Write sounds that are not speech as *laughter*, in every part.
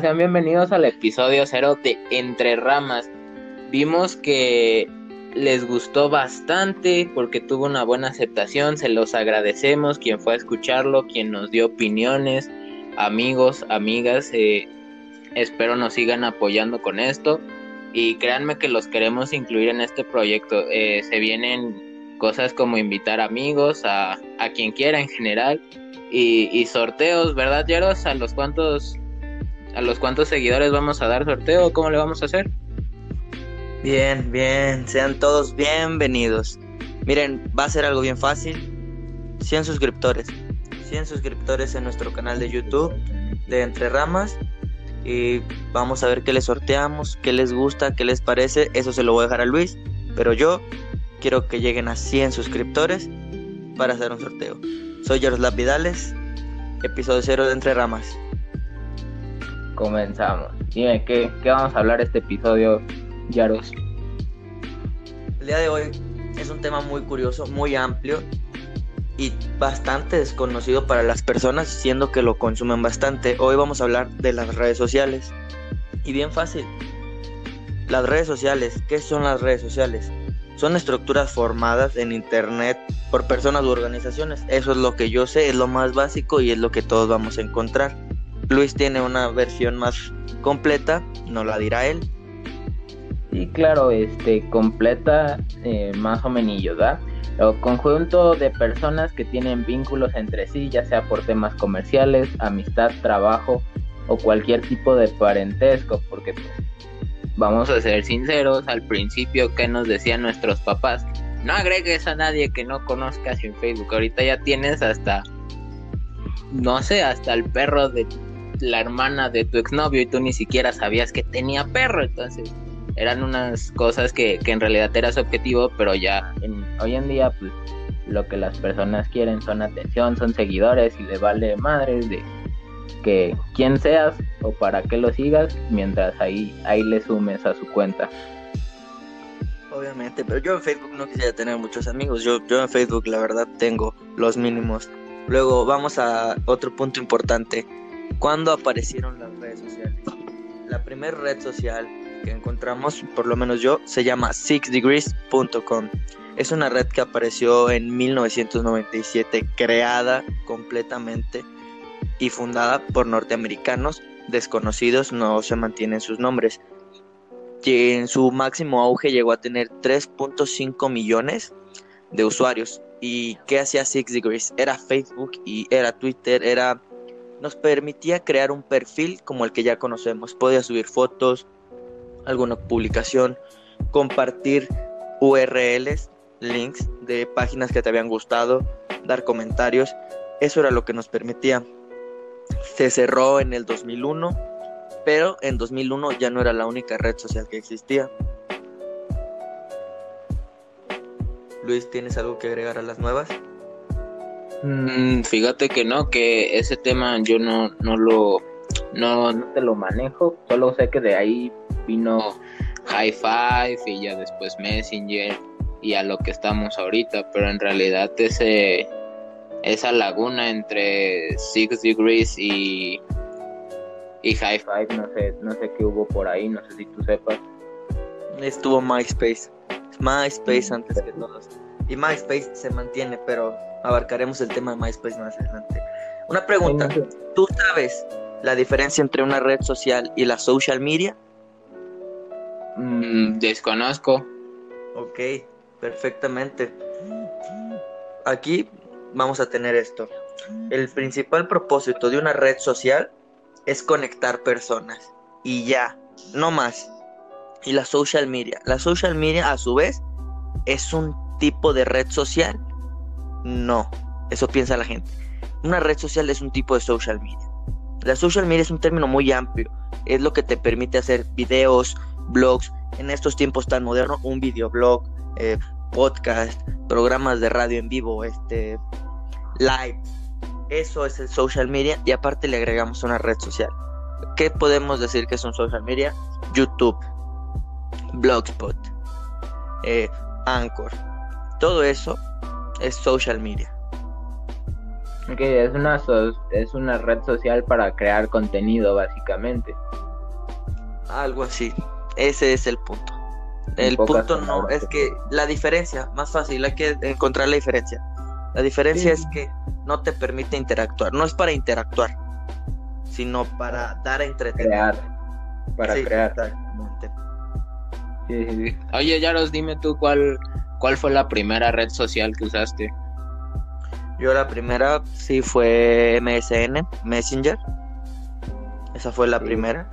Sean bienvenidos al episodio cero de Entre Ramas. Vimos que les gustó bastante porque tuvo una buena aceptación, se los agradecemos, quien fue a escucharlo, quien nos dio opiniones, amigos, amigas, eh, espero nos sigan apoyando con esto y créanme que los queremos incluir en este proyecto. Eh, se vienen cosas como invitar amigos, a, a quien quiera en general y, y sorteos, ¿verdad, Yaros? ¿A los cuantos a los cuantos seguidores vamos a dar sorteo? ¿Cómo le vamos a hacer? Bien, bien, sean todos bienvenidos. Miren, va a ser algo bien fácil. 100 suscriptores. 100 suscriptores en nuestro canal de YouTube de Entre Ramas. Y vamos a ver qué les sorteamos, qué les gusta, qué les parece. Eso se lo voy a dejar a Luis. Pero yo quiero que lleguen a 100 suscriptores para hacer un sorteo. Soy Yaroslav Vidales, episodio 0 de Entre Ramas. Comenzamos. Dime, ¿qué, ¿qué vamos a hablar este episodio, Yaros? El día de hoy es un tema muy curioso, muy amplio y bastante desconocido para las personas, siendo que lo consumen bastante. Hoy vamos a hablar de las redes sociales. Y bien fácil. Las redes sociales, ¿qué son las redes sociales? Son estructuras formadas en Internet por personas u organizaciones. Eso es lo que yo sé, es lo más básico y es lo que todos vamos a encontrar. Luis tiene una versión más completa, no la dirá él. Sí, claro, este, completa eh, más o menos, ¿verdad? O conjunto de personas que tienen vínculos entre sí, ya sea por temas comerciales, amistad, trabajo o cualquier tipo de parentesco, porque pues, vamos a ser sinceros, al principio que nos decían nuestros papás, no agregues a nadie que no conozcas en Facebook, ahorita ya tienes hasta, no sé, hasta el perro de la hermana de tu exnovio y tú ni siquiera sabías que tenía perro, entonces eran unas cosas que, que en realidad era su objetivo, pero ya en, hoy en día pues lo que las personas quieren son atención, son seguidores y le vale madres de que quién seas o para qué lo sigas mientras ahí, ahí le sumes a su cuenta. Obviamente, pero yo en Facebook no quisiera tener muchos amigos, yo, yo en Facebook la verdad tengo los mínimos. Luego vamos a otro punto importante, ¿cuándo aparecieron las redes sociales? La primera red social que encontramos, por lo menos yo, se llama sixdegrees.com. Es una red que apareció en 1997, creada completamente y fundada por norteamericanos desconocidos, no se mantienen sus nombres. Que en su máximo auge llegó a tener 3.5 millones de usuarios. ¿Y qué hacía Six Degrees? Era Facebook y era Twitter, era nos permitía crear un perfil como el que ya conocemos. Podía subir fotos, alguna publicación, compartir URLs, links de páginas que te habían gustado, dar comentarios. Eso era lo que nos permitía. Se cerró en el 2001, pero en 2001 ya no era la única red social que existía. Luis, ¿tienes algo que agregar a las nuevas? Mm, fíjate que no, que ese tema yo no, no lo no, no te lo manejo, solo sé que de ahí vino High Five y ya después Messenger y a lo que estamos ahorita, pero en realidad ese esa laguna entre Six Degrees y y High Five, no sé, no sé qué hubo por ahí, no sé si tú sepas. Estuvo MySpace. MySpace antes que todos. Y MySpace se mantiene, pero abarcaremos el tema de MySpace más adelante. Una pregunta, ¿tú sabes la diferencia entre una red social y la social media? Mm, desconozco. Ok, perfectamente. Aquí vamos a tener esto. El principal propósito de una red social es conectar personas. Y ya, no más. Y la social media. La social media a su vez es un tipo de red social. No, eso piensa la gente. Una red social es un tipo de social media. La social media es un término muy amplio. Es lo que te permite hacer videos, blogs. En estos tiempos tan modernos, un videoblog, eh, podcast, programas de radio en vivo, este, live. Eso es el social media y aparte le agregamos una red social. ¿Qué podemos decir que es un social media? YouTube, Blogspot, eh, Anchor. Todo eso es social media. Que es una es una red social para crear contenido básicamente. Algo así. Ese es el punto. El punto no es que la diferencia, más fácil, hay que encontrar la diferencia. La diferencia es que no te permite interactuar, no es para interactuar, sino para dar a entretener. para crear. Oye, Yaros, dime tú cuál, cuál fue la primera red social que usaste. Yo la primera sí fue MSN, Messenger. Esa fue la primera.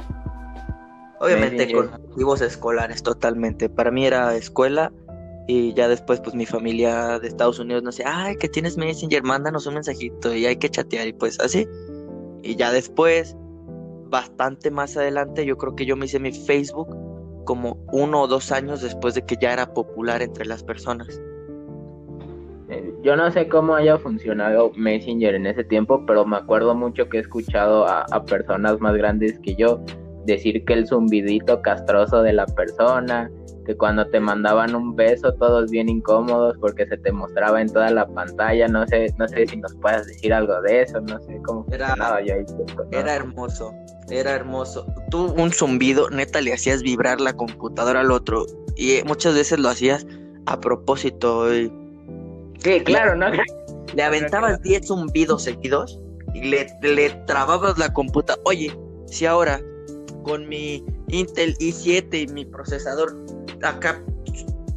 Obviamente con motivos escolares totalmente. Para mí era escuela y ya después pues mi familia de Estados Unidos no sé, ay, que tienes Messenger, mándanos un mensajito y hay que chatear y pues así. Y ya después, bastante más adelante, yo creo que yo me hice mi Facebook como uno o dos años después de que ya era popular entre las personas. Eh, yo no sé cómo haya funcionado Messenger en ese tiempo, pero me acuerdo mucho que he escuchado a, a personas más grandes que yo decir que el zumbidito castroso de la persona, que cuando te mandaban un beso todos bien incómodos porque se te mostraba en toda la pantalla, no sé, no sé si nos puedes decir algo de eso, no sé cómo era, yo Era hermoso, era hermoso. Tú un zumbido, neta le hacías vibrar la computadora al otro y muchas veces lo hacías a propósito. Y... Sí, claro, ¿no? Le aventabas 10 zumbidos seguidos y le, le trababas la computadora. Oye, si ahora con mi Intel i7 y mi procesador acá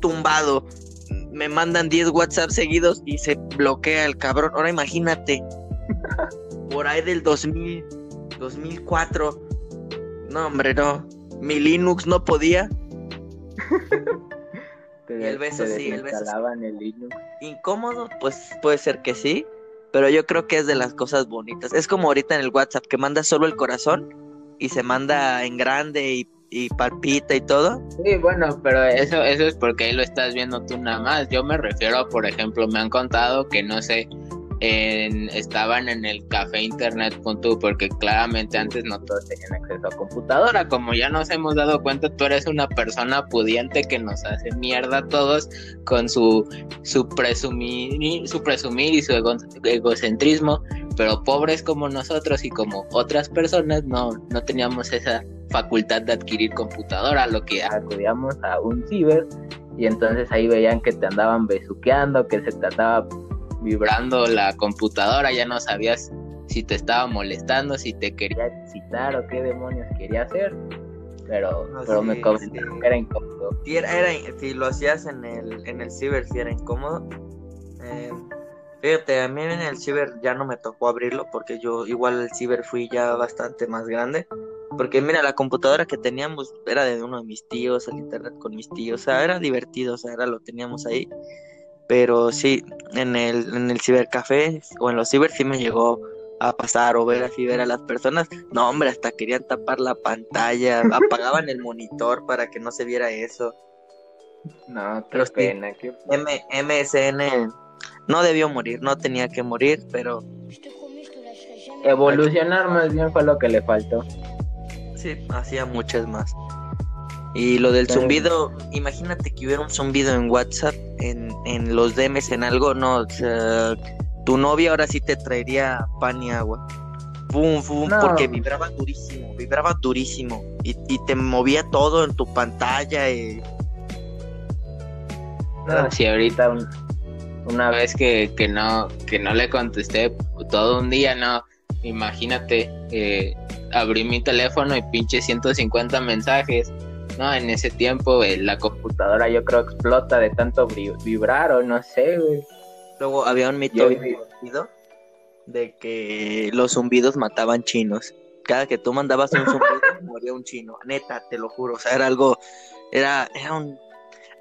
tumbado. Me mandan 10 WhatsApp seguidos y se bloquea el cabrón. Ahora imagínate, *laughs* por ahí del 2000, 2004. No, hombre, no. Mi Linux no podía. *laughs* y el beso sí, el beso. El Linux. Incómodo, pues puede ser que sí. Pero yo creo que es de las cosas bonitas. Es como ahorita en el WhatsApp que manda solo el corazón y se manda en grande y, y, palpita y todo. Sí, bueno, pero eso, eso es porque ahí lo estás viendo tú nada más. Yo me refiero, por ejemplo, me han contado que no sé, estaban en el café internet.tu porque claramente antes no todos tenían acceso a computadora. Como ya nos hemos dado cuenta, tú eres una persona pudiente que nos hace mierda a todos con su, su, presumir, su presumir y su egocentrismo, pero pobres como nosotros y como otras personas no, no teníamos esa facultad de adquirir computadora, lo que acudíamos a un ciber y entonces ahí veían que te andaban besuqueando, que se te andaba vibrando la computadora, ya no sabías si te estaba molestando, si te quería citar o qué demonios quería hacer. Pero, pero me comentaron que era incómodo. Si, era, si lo hacías en el, en el ciber, si era incómodo. Eh, fíjate, a mí en el ciber ya no me tocó abrirlo porque yo igual el ciber fui ya bastante más grande. Porque mira, la computadora que teníamos era de uno de mis tíos, el internet con mis tíos, o sea, era divertido, o sea, era lo teníamos ahí. Pero sí, en el, en el cibercafé o en los ciber sí me llegó a pasar o ver así ver a las personas. No, hombre, hasta querían tapar la pantalla, *laughs* apagaban el monitor para que no se viera eso. No, qué pena, MSN no debió morir, no tenía que morir, pero evolucionar más bien fue lo que le faltó. Sí, hacía muchas más. Y lo del zumbido, imagínate que hubiera un zumbido en WhatsApp, en, en los DMs, en algo, no, o sea, tu novia ahora sí te traería pan y agua. Bum, bum, porque vibraba durísimo, vibraba durísimo. Y, y, te movía todo en tu pantalla. Y... No, si ahorita una vez que, que, no, que no le contesté todo un día, no, imagínate, eh, abrí mi teléfono y pinche 150 mensajes no, en ese tiempo eh, la computadora yo creo explota de tanto vibrar o no sé, güey. Luego había un mito de que los zumbidos mataban chinos. Cada que tú mandabas un zumbido *laughs* moría un chino. Neta, te lo juro. O sea, era algo. Era, era un.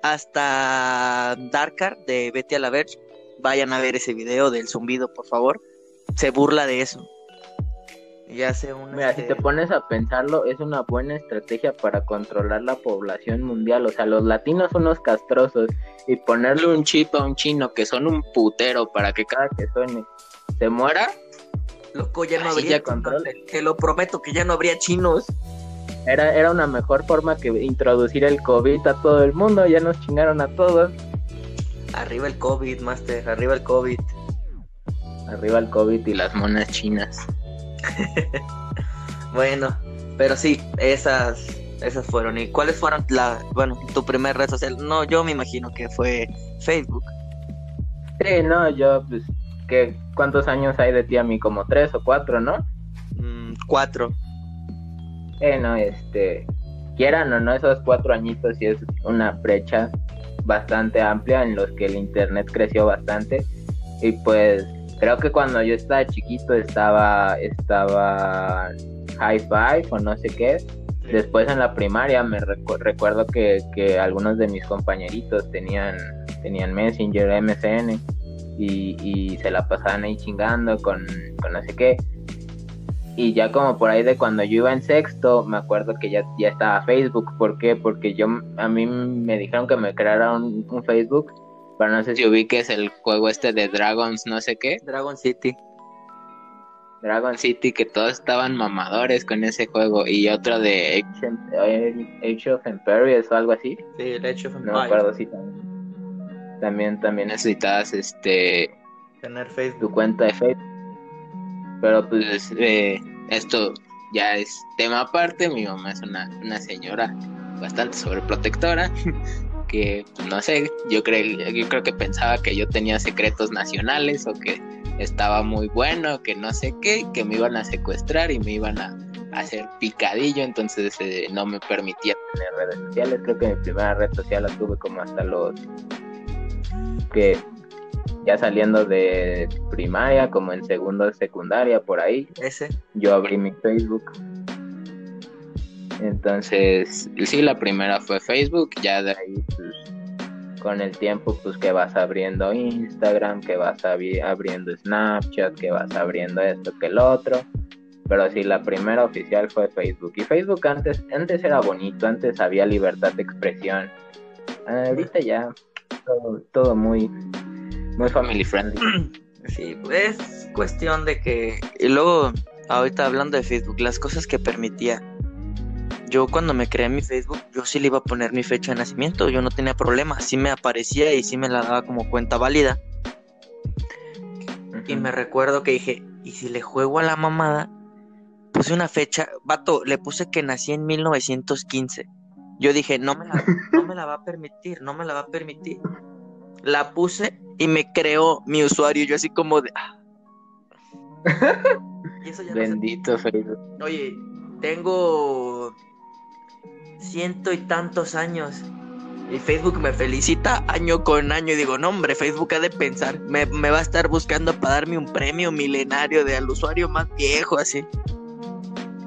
Hasta Darkar de Betty a la Verge. Vayan a ver ese video del zumbido, por favor. Se burla de eso. Ya sé un. Mira, si te este, pones a pensarlo, es una buena estrategia para controlar la población mundial. O sea, los latinos son unos castrosos y ponerle un chip a un chino que son un putero para que cada que suene se muera. Loco, ya no habría control. Te, lo prometo que ya no habría chinos. Era, era una mejor forma que introducir el COVID a todo el mundo. Ya nos chingaron a todos. Arriba el COVID, Master, arriba el COVID. Arriba el COVID y las monas chinas. *laughs* bueno, pero sí, esas esas fueron. ¿Y cuáles fueron la, bueno, tu primer red social? No, yo me imagino que fue Facebook. Sí, no, yo pues que ¿cuántos años hay de ti a mí? Como tres o cuatro, ¿no? Mm, cuatro. Eh, no, este, quieran o no, esos cuatro añitos sí es una brecha bastante amplia en los que el internet creció bastante y pues creo que cuando yo estaba chiquito estaba estaba high five o no sé qué después en la primaria me recuerdo que, que, algunos de mis compañeritos tenían tenían Messenger MSN y, y se la pasaban ahí chingando con, con no sé qué y ya como por ahí de cuando yo iba en sexto, me acuerdo que ya, ya estaba Facebook. ¿Por qué? Porque yo a mí me dijeron que me creara un, Facebook, pero no sé si ubiques el juego este de Dragons, no sé qué. Dragon City. Dragon City, que todos estaban mamadores con ese juego. Y otro de Age of Empires o algo así. Sí, el Age of Empires. No me acuerdo si también. También, también necesitabas este... Tener Facebook. Tu cuenta de Facebook pero pues eh, esto ya es tema aparte. Mi mamá es una, una señora bastante sobreprotectora. *laughs* que no sé, yo creo, yo creo que pensaba que yo tenía secretos nacionales o que estaba muy bueno, que no sé qué, que me iban a secuestrar y me iban a, hacer picadillo, entonces eh, no me permitía tener redes sociales. Creo que mi primera red social la tuve como hasta los que ya saliendo de primaria, como en segundo de secundaria, por ahí. Ese. Yo abrí mi Facebook. Entonces, sí, la primera fue Facebook, ya de ahí, pues, con el tiempo, pues que vas abriendo Instagram, que vas abriendo Snapchat, que vas abriendo esto, que el otro. Pero sí, la primera oficial fue Facebook. Y Facebook antes, antes era bonito, antes había libertad de expresión. Ahorita ya todo, todo muy muy family friendly. *clears throat* Sí, es cuestión de que. Y luego, ahorita hablando de Facebook, las cosas que permitía. Yo cuando me creé mi Facebook, yo sí le iba a poner mi fecha de nacimiento, yo no tenía problema, sí me aparecía y sí me la daba como cuenta válida. Y me recuerdo que dije, ¿y si le juego a la mamada? Puse una fecha, vato, le puse que nací en 1915. Yo dije, no me la, no me la va a permitir, no me la va a permitir la puse y me creó mi usuario. Yo así como de... Ah". Bendito Facebook. Oye, tengo ciento y tantos años. Y Facebook me felicita año con año. Y digo, no, hombre, Facebook ha de pensar. Me, me va a estar buscando para darme un premio milenario de al usuario más viejo, así.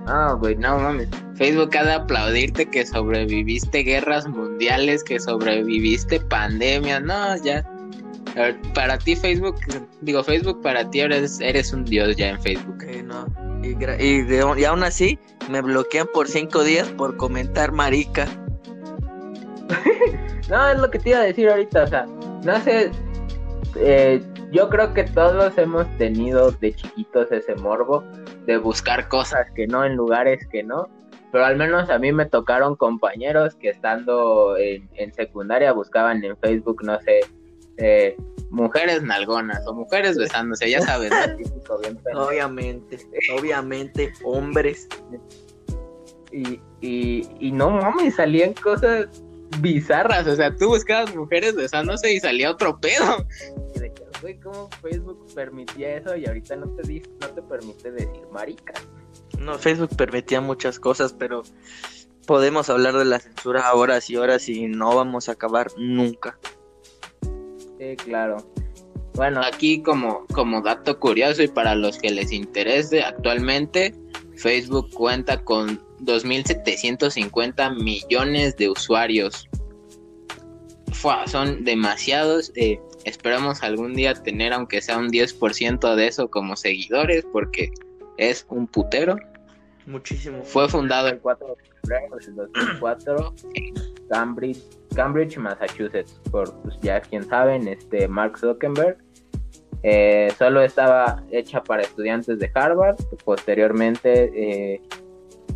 Ah, güey, no mames. Facebook ha de aplaudirte que sobreviviste guerras mundiales, que sobreviviste pandemias, no, ya. Para ti Facebook, digo Facebook, para ti eres, eres un dios ya en Facebook. no. Y, y, aún así me bloquean por cinco días por comentar marica. *laughs* no, es lo que te iba a decir ahorita, o sea, no sé, eh, yo creo que todos hemos tenido de chiquitos ese morbo de buscar cosas que no en lugares que no. Pero al menos a mí me tocaron compañeros que estando en, secundaria buscaban en Facebook, no sé, eh, mujeres nalgonas o mujeres besándose, ya sabes, *laughs* obviamente, obviamente, hombres. Y, y, y no mames, salían cosas bizarras, o sea, tú buscabas mujeres besándose y salía otro pedo güey, ¿cómo Facebook permitía eso y ahorita no te, no te permite decir marica? No, Facebook permitía muchas cosas, pero podemos hablar de la censura horas y horas y no vamos a acabar nunca. Sí, claro. Bueno, aquí como, como dato curioso y para los que les interese, actualmente Facebook cuenta con 2.750 millones de usuarios. son demasiados. Eh, Esperamos algún día tener aunque sea un 10% de eso como seguidores porque es un putero. Muchísimo. Fue fundado el 4 de febrero del 2004 en *clears throat* Cambridge, Cambridge, Massachusetts, por pues, ya quien saben, este Mark Zuckerberg. Eh, solo estaba hecha para estudiantes de Harvard. Posteriormente eh,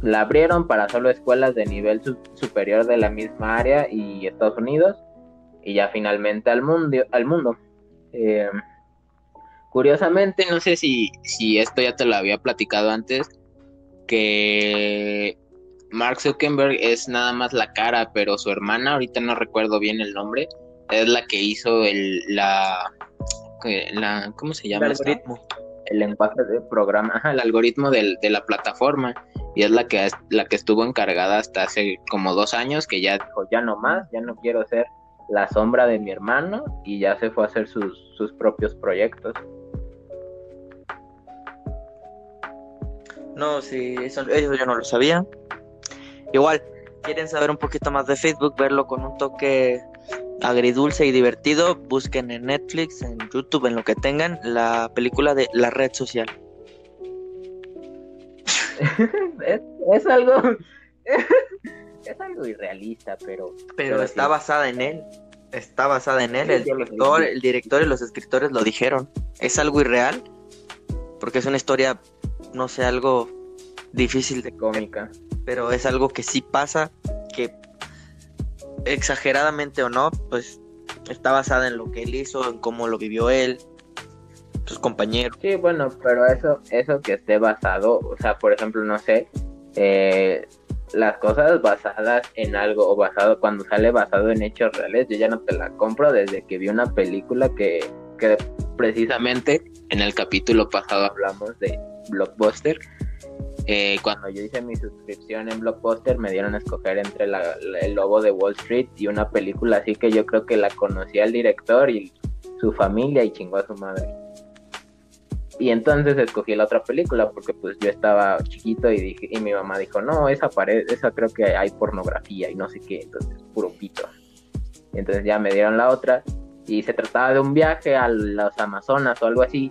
la abrieron para solo escuelas de nivel superior de la misma área y Estados Unidos y ya finalmente al mundo. Al mundo. Eh, Curiosamente, no sé si, si esto ya te lo había platicado antes, que Mark Zuckerberg es nada más la cara, pero su hermana, ahorita no recuerdo bien el nombre, es la que hizo el, la, la ¿cómo se llama? El algoritmo. El lenguaje del programa, el algoritmo de la plataforma y es la que la que estuvo encargada hasta hace como dos años que ya dijo ya no más, ya no quiero ser la sombra de mi hermano y ya se fue a hacer sus, sus propios proyectos. No, sí, eso, eso yo no lo sabía. Igual, quieren saber un poquito más de Facebook, verlo con un toque agridulce y divertido, busquen en Netflix, en YouTube, en lo que tengan, la película de La Red Social. *laughs* es, algo *laughs* es algo irrealista, pero pero, está basada en él. Está basada en él. El director, el director y los escritores lo dijeron. Es algo irreal porque es una historia, no sé, algo difícil de cómica, pero es algo que sí pasa, que exageradamente o no, pues está basada en lo que él hizo, en cómo lo vivió él, sus compañeros. Sí, bueno, pero eso, eso que esté basado, o sea, por ejemplo, no sé, eh, las cosas basadas en algo o basado cuando sale basado en hechos reales, yo ya no te la compro desde que vi una película que, que precisamente en el capítulo pasado hablamos de Blockbuster eh, cuando yo hice mi suscripción en Blockbuster me dieron a escoger entre el lobo de Wall Street y una película así que yo creo que la conocía el director y su familia y chingó a su madre. Y entonces escogí la otra película porque pues yo estaba chiquito y dije y mi mamá dijo, "No, esa pared, esa creo que hay pornografía y no sé qué", entonces puro pito. entonces ya me dieron la otra y se trataba de un viaje a los Amazonas o algo así.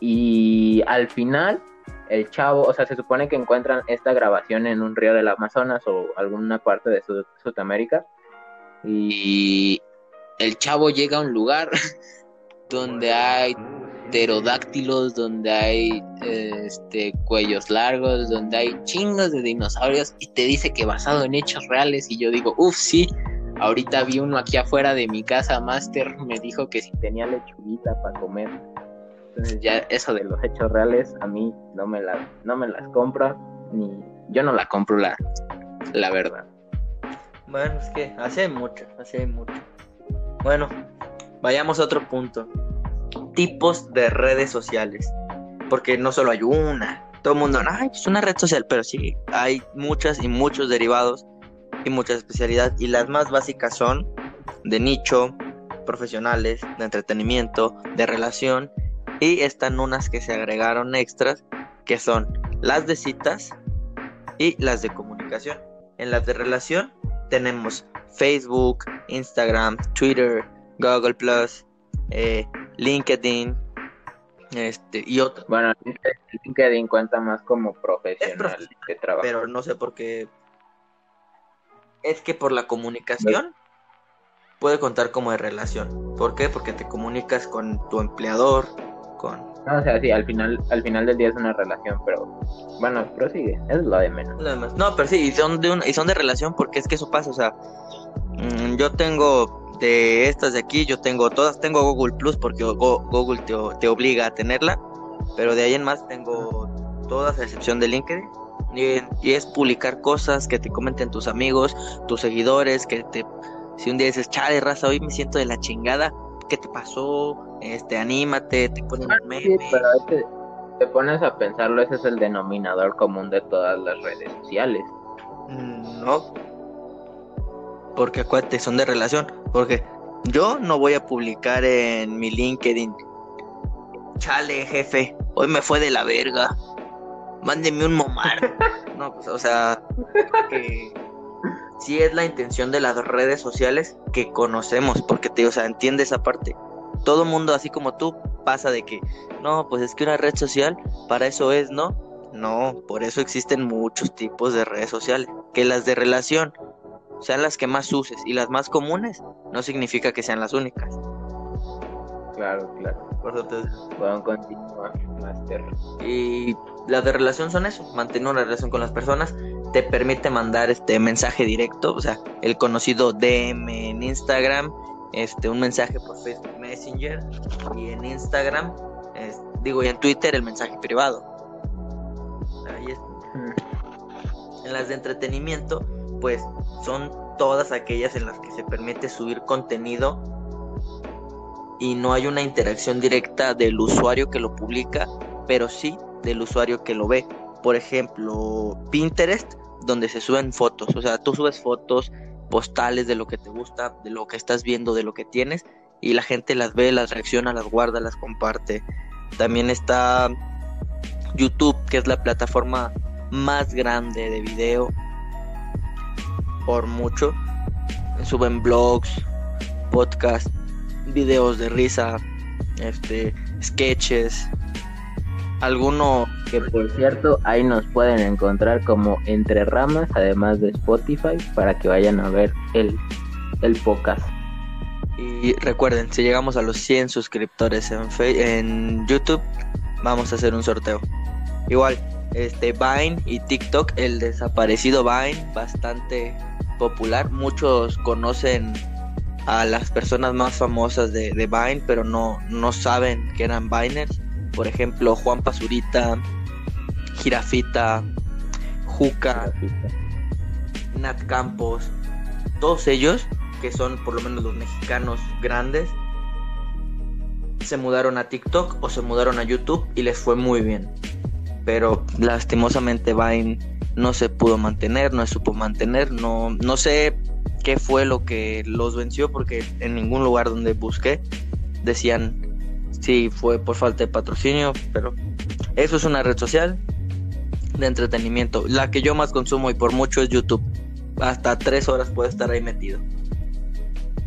Y al final el chavo, o sea, se supone que encuentran esta grabación en un río del Amazonas o alguna parte de Sudamérica. Y el chavo llega a un lugar *laughs* donde hay pterodáctilos, donde hay este, cuellos largos, donde hay chingos de dinosaurios y te dice que basado en hechos reales. Y yo digo, uff, sí, ahorita vi uno aquí afuera de mi casa, Master, me dijo que si tenía lechuguita para comer. Entonces ya eso de los hechos reales a mí no me las no me las compro ni yo no la compro la la verdad. Bueno, es que hace mucho, hace mucho. Bueno, vayamos a otro punto. Tipos de redes sociales. Porque no solo hay una. Todo el mundo, ay, es una red social, pero sí, hay muchas y muchos derivados y muchas especialidades. Y las más básicas son de nicho, profesionales, de entretenimiento, de relación y están unas que se agregaron extras, que son las de citas y las de comunicación. En las de relación tenemos Facebook, Instagram, Twitter, Google Plus, eh, LinkedIn, este y otro. Bueno, LinkedIn cuenta más como profesional que trabajo. Pero no sé por qué. Es que por la comunicación puede contar como de relación. ¿Por qué? Porque te comunicas con tu empleador, no, o sea, sí, al final, al final del día es una relación, pero bueno, prosigue, es lo de menos. No, pero sí, y son de y son de relación porque es que eso pasa, o sea, mm, yo tengo de estas de aquí, yo tengo todas, tengo Google Plus porque Google te, obliga a tenerla, pero de ahí en más tengo todas a excepción de LinkedIn. Y, y, es publicar cosas que te comenten tus amigos, tus seguidores, que te si un día dices, chale, raza, hoy me siento de la chingada, ¿qué te pasó? Este, anímate, te ponen un meme. pero te pones a pensarlo, ese es el denominador común de todas las redes sociales. Mm, no. Porque acuérdate, son de relación. Porque yo no voy a publicar en mi LinkedIn. Chale, jefe, hoy me fue de la verga. Mándeme un momar. *laughs* no, pues, o sea, que si es la intención de las redes sociales que conocemos, porque te, o sea, entiende esa parte. Todo mundo, así como tú, pasa de que, no, pues es que una red social, para eso es, ¿no? No, por eso existen muchos tipos de redes sociales. Que las de relación sean las que más uses y las más comunes, no significa que sean las únicas. Claro, claro. Por eso te... continuar, Master. Y las de relación son eso, mantener una relación con las personas, te permite mandar este mensaje directo, o sea, el conocido DM en Instagram, este un mensaje por Facebook Messenger y en Instagram digo, y en Twitter el mensaje privado. Ahí es. En las de entretenimiento, pues son todas aquellas en las que se permite subir contenido y no hay una interacción directa del usuario que lo publica, pero sí del usuario que lo ve. Por ejemplo, Pinterest, donde se suben fotos, o sea, tú subes fotos postales de lo que te gusta, de lo que estás viendo, de lo que tienes, y la gente las ve, las reacciona, las guarda, las comparte. También está YouTube, que es la plataforma más grande de video por mucho. Suben blogs, podcasts, videos de risa, este, sketches, alguno que por cierto ahí nos pueden encontrar como entre ramas además de Spotify para que vayan a ver el el podcast. Y recuerden si llegamos a los 100 suscriptores en en YouTube vamos a hacer un sorteo. Igual este Vine y TikTok el desaparecido Vine bastante popular. Muchos conocen a las personas más famosas de, de Vine pero no no saben que eran Viners por ejemplo, Juan Pazurita, Girafita, Juca, Nat Campos, todos ellos, que son por lo menos los mexicanos grandes, se mudaron a TikTok o se mudaron a YouTube y les fue muy bien. Pero lastimosamente Vine no se pudo mantener, no se supo mantener, no, no sé qué fue lo que los venció porque en ningún lugar donde busqué decían sí fue por falta de patrocinio, pero eso es una red social de entretenimiento. La que yo más consumo y por mucho es YouTube. Hasta tres horas puede estar ahí metido.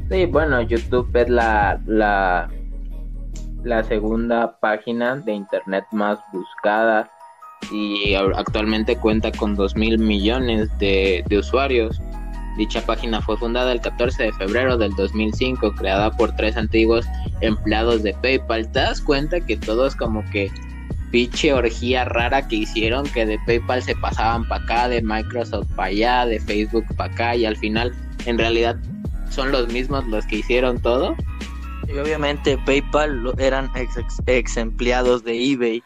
Sí, bueno, YouTube es la, la, la segunda página de internet más buscada y actualmente cuenta con 2 mil millones de, de usuarios. Dicha página fue fundada el 14 de febrero del 2005, creada por tres antiguos empleados de PayPal. ¿Te das cuenta que todos como que pinche orgía rara que hicieron que de PayPal se pasaban para acá, de Microsoft para allá, de Facebook para acá y al final en realidad son los mismos los que hicieron todo? Y obviamente PayPal eran ex empleados de eBay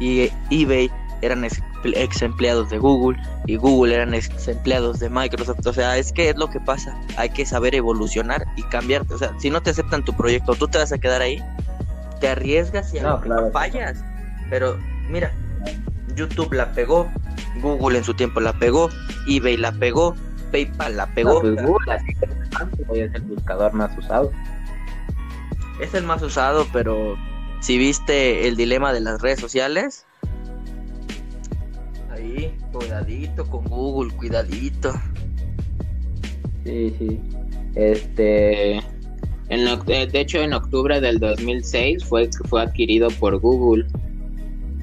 y eBay eran ex empleados de Google y Google eran ex empleados de Microsoft. O sea, es que es lo que pasa. Hay que saber evolucionar y cambiarte. O sea, si no te aceptan tu proyecto, tú te vas a quedar ahí. Te arriesgas y no, fallas. Pero mira, YouTube la pegó, Google en su tiempo la pegó, eBay la pegó, PayPal la pegó. Pues Google es el buscador más usado. Es el más usado, pero si viste el dilema de las redes sociales, cuidadito con Google, cuidadito. Sí, sí. Este. En, de hecho, en octubre del 2006 fue, fue adquirido por Google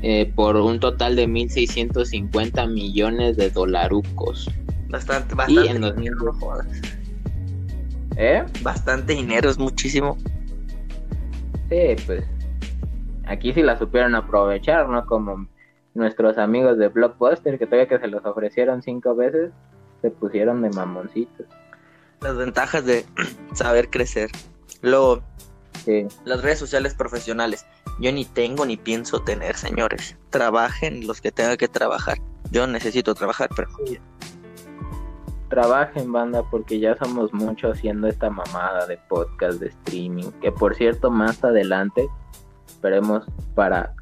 eh, por un total de 1.650 millones de dolarucos. Bastante, bastante. Y en 2000... ¿Eh? Bastante dinero, es muchísimo. Sí, pues. Aquí sí la supieron aprovechar, ¿no? Como nuestros amigos de Blockbuster, que todavía que se los ofrecieron cinco veces, se pusieron de mamoncitos. Las ventajas de *clears throat* saber crecer. Luego, las redes sociales profesionales. Yo ni tengo ni pienso tener, señores. Trabajen los que tengan que trabajar. Yo necesito trabajar, pero... Trabajen, banda, porque ya somos muchos haciendo esta mamada de podcast, de streaming. Que por cierto, más adelante, esperemos para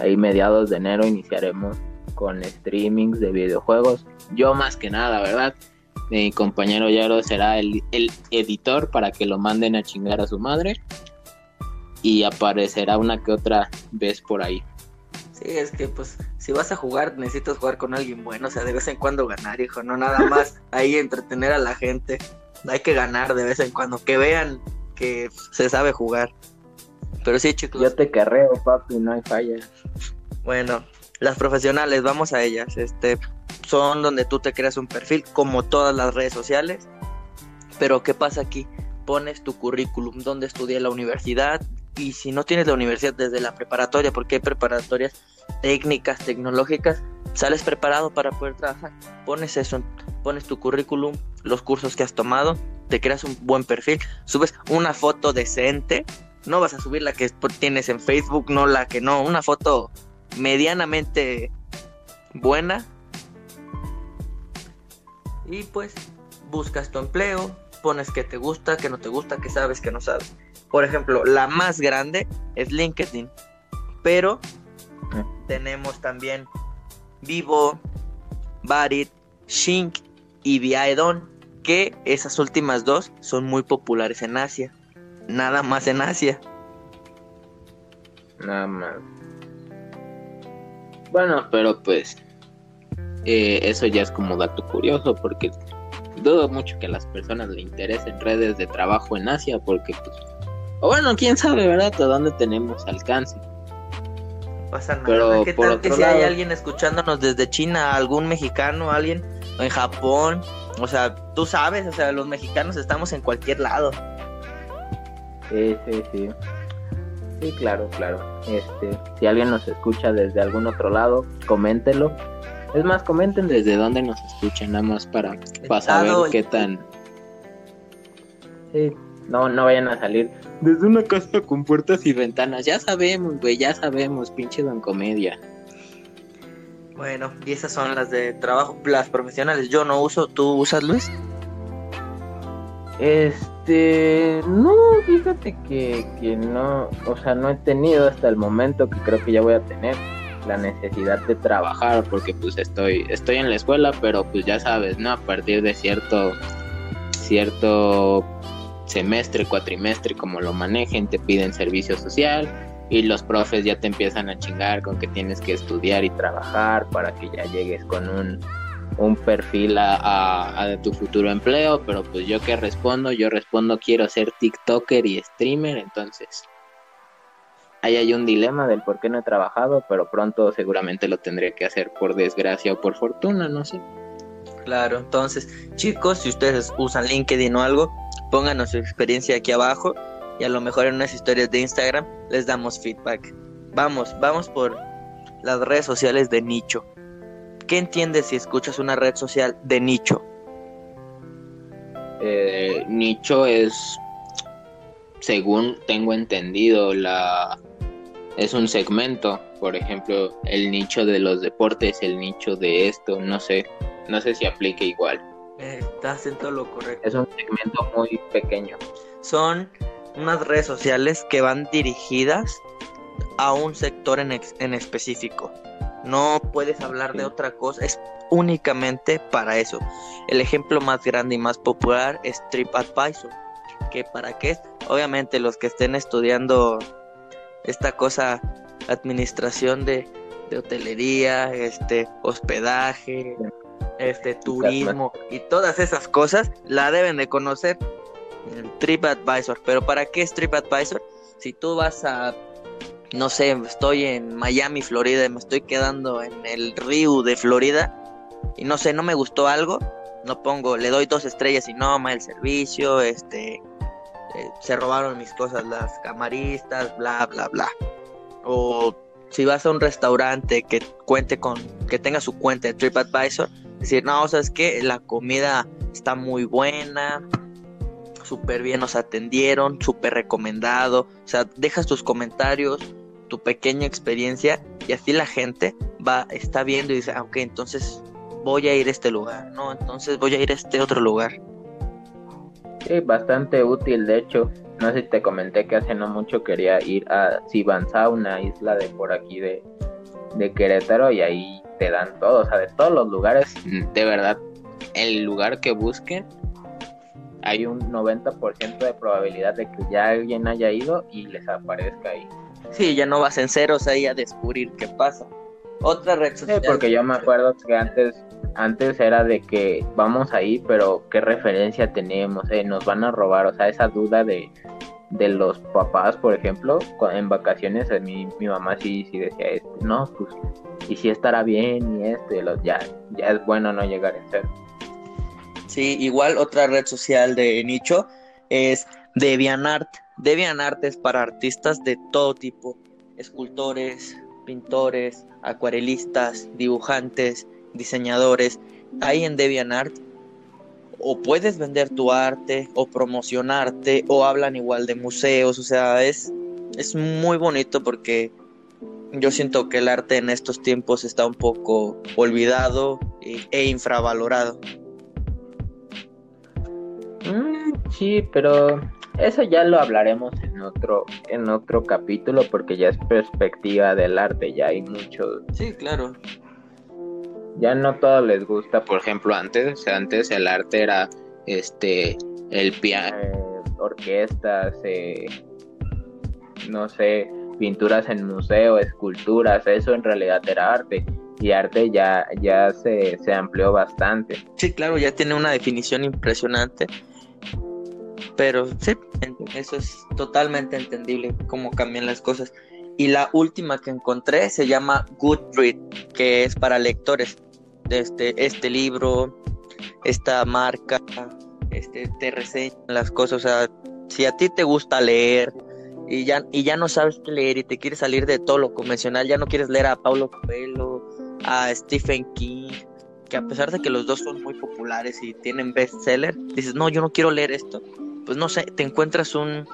ahí mediados de enero iniciaremos con streamings de videojuegos. Yo más que nada, ¿verdad? Mi compañero Yaro será el, el editor para que lo manden a chingar a su madre. Y aparecerá una que otra vez por ahí. Sí, es que pues si vas a jugar necesitas jugar con alguien bueno, o sea, de vez en cuando ganar, hijo, no nada más *laughs* ahí entretener a la gente. Hay que ganar de vez en cuando, que vean que se sabe jugar. Pero sí, chicos. Yo te carreo, papi, no hay falla. Bueno, las profesionales, vamos a ellas. Este, son donde tú te creas un perfil, como todas las redes sociales. Pero ¿qué pasa aquí? Pones tu currículum, donde estudié la universidad, y si no tienes la universidad desde la preparatoria, porque hay preparatorias técnicas, tecnológicas, sales preparado para poder trabajar. Pones eso, pones tu currículum, los cursos que has tomado, te creas un buen perfil, subes una foto decente No vas a subir la que tienes en Facebook, no la que no. Una foto medianamente buena. Y pues buscas tu empleo, pones que te gusta, que no te gusta, que sabes, que no sabes. Por ejemplo, la más grande es LinkedIn. Pero tenemos también Vivo, Barit, Shink y Viaedon, que esas últimas dos son muy populares en Asia. Nada más en Asia. Nada más. Bueno, pero pues eh, eso ya es como dato curioso porque dudo mucho que a las personas le interesen redes de trabajo en Asia porque pues o bueno, quién sabe, ¿verdad? ¿A dónde tenemos alcance? pasa nada. Pero ¿Qué tal que si hay alguien escuchándonos desde China, algún mexicano, alguien en Japón? O sea, tú sabes, o sea, los mexicanos estamos en cualquier lado. Sí, sí, sí. Sí, claro, claro. Este, si alguien nos escucha desde algún otro lado, coméntelo. Es más, comenten desde dónde nos escuchan, nada más para, para saber qué tan. Sí, no, no vayan a salir desde una casa con puertas y ventanas. Ya sabemos, güey, ya sabemos, pinche don comedia. Bueno, y esas son las de trabajo, las profesionales. Yo no uso, ¿tú usas, Luis? Este, no, fíjate que, que no, o sea, no he tenido hasta el momento que creo que ya voy a tener la necesidad de trabajar porque pues estoy estoy en la escuela, pero pues ya sabes, ¿no? A partir de cierto cierto semestre, cuatrimestre, como lo manejen, te piden servicio social y los profes ya te empiezan a chingar con que tienes que estudiar y trabajar para que ya llegues con un, un perfil a, a, tu futuro empleo, pero pues yo que respondo, yo respondo quiero ser TikToker y streamer, entonces ahí hay un dilema del por qué no he trabajado, pero pronto seguramente lo tendré que hacer por desgracia o por fortuna, no sé. Claro, entonces chicos, si ustedes usan LinkedIn o algo, pónganos su experiencia aquí abajo y a lo mejor en unas historias de Instagram les damos feedback. Vamos, vamos por las redes sociales de nicho. ¿Qué entiendes si escuchas una red social de nicho? Eh, nicho es, según tengo entendido, la es un segmento. Por ejemplo, el nicho de los deportes, el nicho de esto, no sé, no sé si aplique igual. Estás en todo lo correcto. Es un segmento muy pequeño. Son unas redes sociales que van dirigidas a un sector en, en específico. No puedes hablar de otra cosa, es únicamente para eso. El ejemplo más grande y más popular es TripAdvisor. ¿Que para qué es? Obviamente los que estén estudiando esta cosa, administración de, de hotelería, este, hospedaje, este turismo y todas esas cosas la deben de conocer TripAdvisor. Pero ¿para qué es TripAdvisor? Si tú vas a no sé, estoy en Miami, Florida me estoy quedando en el río de Florida y no sé, no me gustó algo, no pongo, le doy dos estrellas y no, mal servicio, este, eh, se robaron mis cosas las camaristas, bla, bla, bla. O si vas a un restaurante que cuente con, que tenga su cuenta de TripAdvisor, decir, no, sabes que la comida está muy buena, súper bien nos atendieron, súper recomendado, o sea, dejas tus comentarios, tu pequeña experiencia y así la gente va, está viendo y dice, ah, ok, entonces voy a ir a este lugar, no, entonces voy a ir a este otro lugar. Sí, bastante útil, de hecho, no sé si te comenté que hace no mucho quería ir a Sibanza, una isla de por aquí de, de Querétaro, y ahí te dan todo, o sea, de todos los lugares, de verdad, el lugar que busquen, hay un 90% de probabilidad de que ya alguien haya ido y les aparezca ahí. Sí, ya no vas en ceros ahí a descubrir qué pasa. Otra red social. Sí, porque yo me acuerdo que antes, antes era de que vamos ahí, pero qué referencia tenemos, eh, nos van a robar, o sea, esa duda de, de los papás, por ejemplo, en vacaciones, a mí, mi mamá sí, sí decía, este, no, pues y si estará bien y esto y los, ya, ya es bueno no llegar en ser. Sí, igual otra red social de nicho es DeviantArt. DeviantArt es para artistas de todo tipo, escultores, pintores, acuarelistas, dibujantes, diseñadores. Ahí en DeviantArt o puedes vender tu arte o promocionarte o hablan igual de museos, o sea, es, es muy bonito porque yo siento que el arte en estos tiempos está un poco olvidado e, infravalorado. Mm, sí, pero eso ya lo hablaremos en otro en otro capítulo porque ya es perspectiva del arte, ya hay mucho. Sí, claro. Ya no todo les gusta, por ejemplo, antes, antes el arte era este el piano, eh, orquestas, eh, no sé, pinturas en museo, esculturas, eso en realidad era arte y arte ya, ya se, se amplió bastante. Sí, claro, ya tiene una definición impresionante. Pero sí, eso es totalmente entendible cómo cambian las cosas. Y la última que encontré se llama Goodreads, que es para lectores. Este, este libro, esta marca, este, te reseñan las cosas. O sea, si a ti te gusta leer, y ya, y ya no sabes qué leer y te quieres salir de todo lo convencional, ya no quieres leer a Paulo Coelho, a Stephen King, que a pesar de que los dos son muy populares y tienen bestseller, dices, no, yo no quiero leer esto, pues no sé, te encuentras un,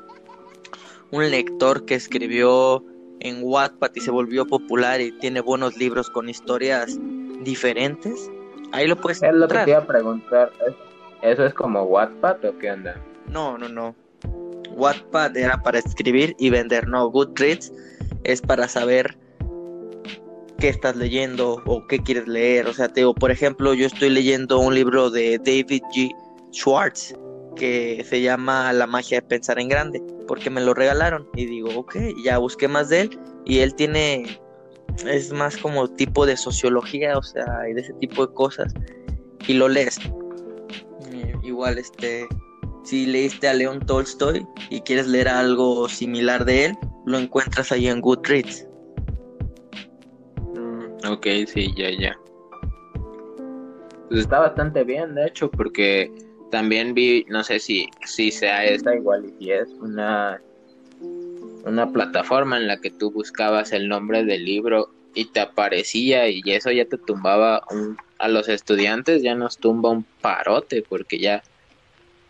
un lector que escribió en Wattpad y se volvió popular y tiene buenos libros con historias diferentes, ahí lo puedes Es lo que te iba a preguntar, ¿eso es como Wattpad o qué onda? No, no, no. Wattpad era para escribir y vender, no, Goodreads es para saber qué estás leyendo o qué quieres leer. O sea, te digo, por ejemplo, yo estoy leyendo un libro de David G. Schwartz que se llama La magia de pensar en grande, porque me lo regalaron y digo, ok, ya busqué más de él y él tiene, es más como tipo de sociología, o sea, y de ese tipo de cosas y lo lees. Igual, este, si leíste a León Tolstoy y quieres leer algo similar de él, lo encuentras ahí en Goodreads. Mm, ok, sí, ya, ya. Pues está bastante bien, de hecho, porque también vi, no sé si, si sea esta igual y si es una, una plataforma en la que tú buscabas el nombre del libro y te aparecía y eso ya te tumbaba un, a los estudiantes ya nos tumba un parote porque ya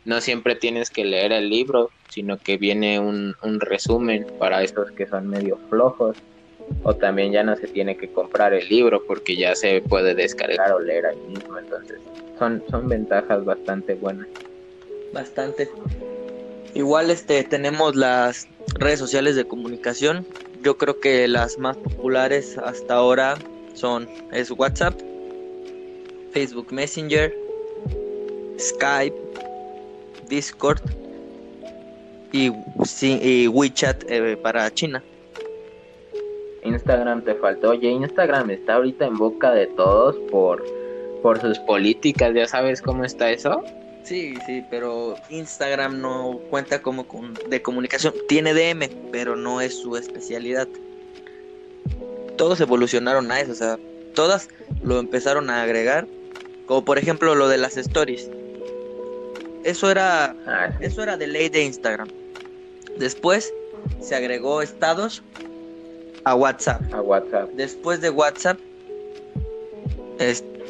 no siempre tienes que leer el libro, sino que viene un, resumen para esos que son medio flojos. O también ya no se tiene que comprar el libro porque ya se puede descargar o leer ahí mismo. Entonces son, son ventajas bastante buenas. Bastante. Igual este tenemos las redes sociales de comunicación. Yo creo que las más populares hasta ahora son es WhatsApp, Facebook Messenger, Skype, Discord y, y WeChat eh, para China. Instagram te faltó. Oye, Instagram está ahorita en boca de todos por, por sus políticas. ¿Ya sabes cómo está eso? Sí, sí, pero Instagram no cuenta como con, de comunicación. Tiene DM, pero no es su especialidad. Todos evolucionaron a eso, o sea, todas lo empezaron a agregar. Como por ejemplo lo de las stories. Eso era, ah, eso era de ley de Instagram. Después se agregó estados a WhatsApp. A WhatsApp. Después de WhatsApp,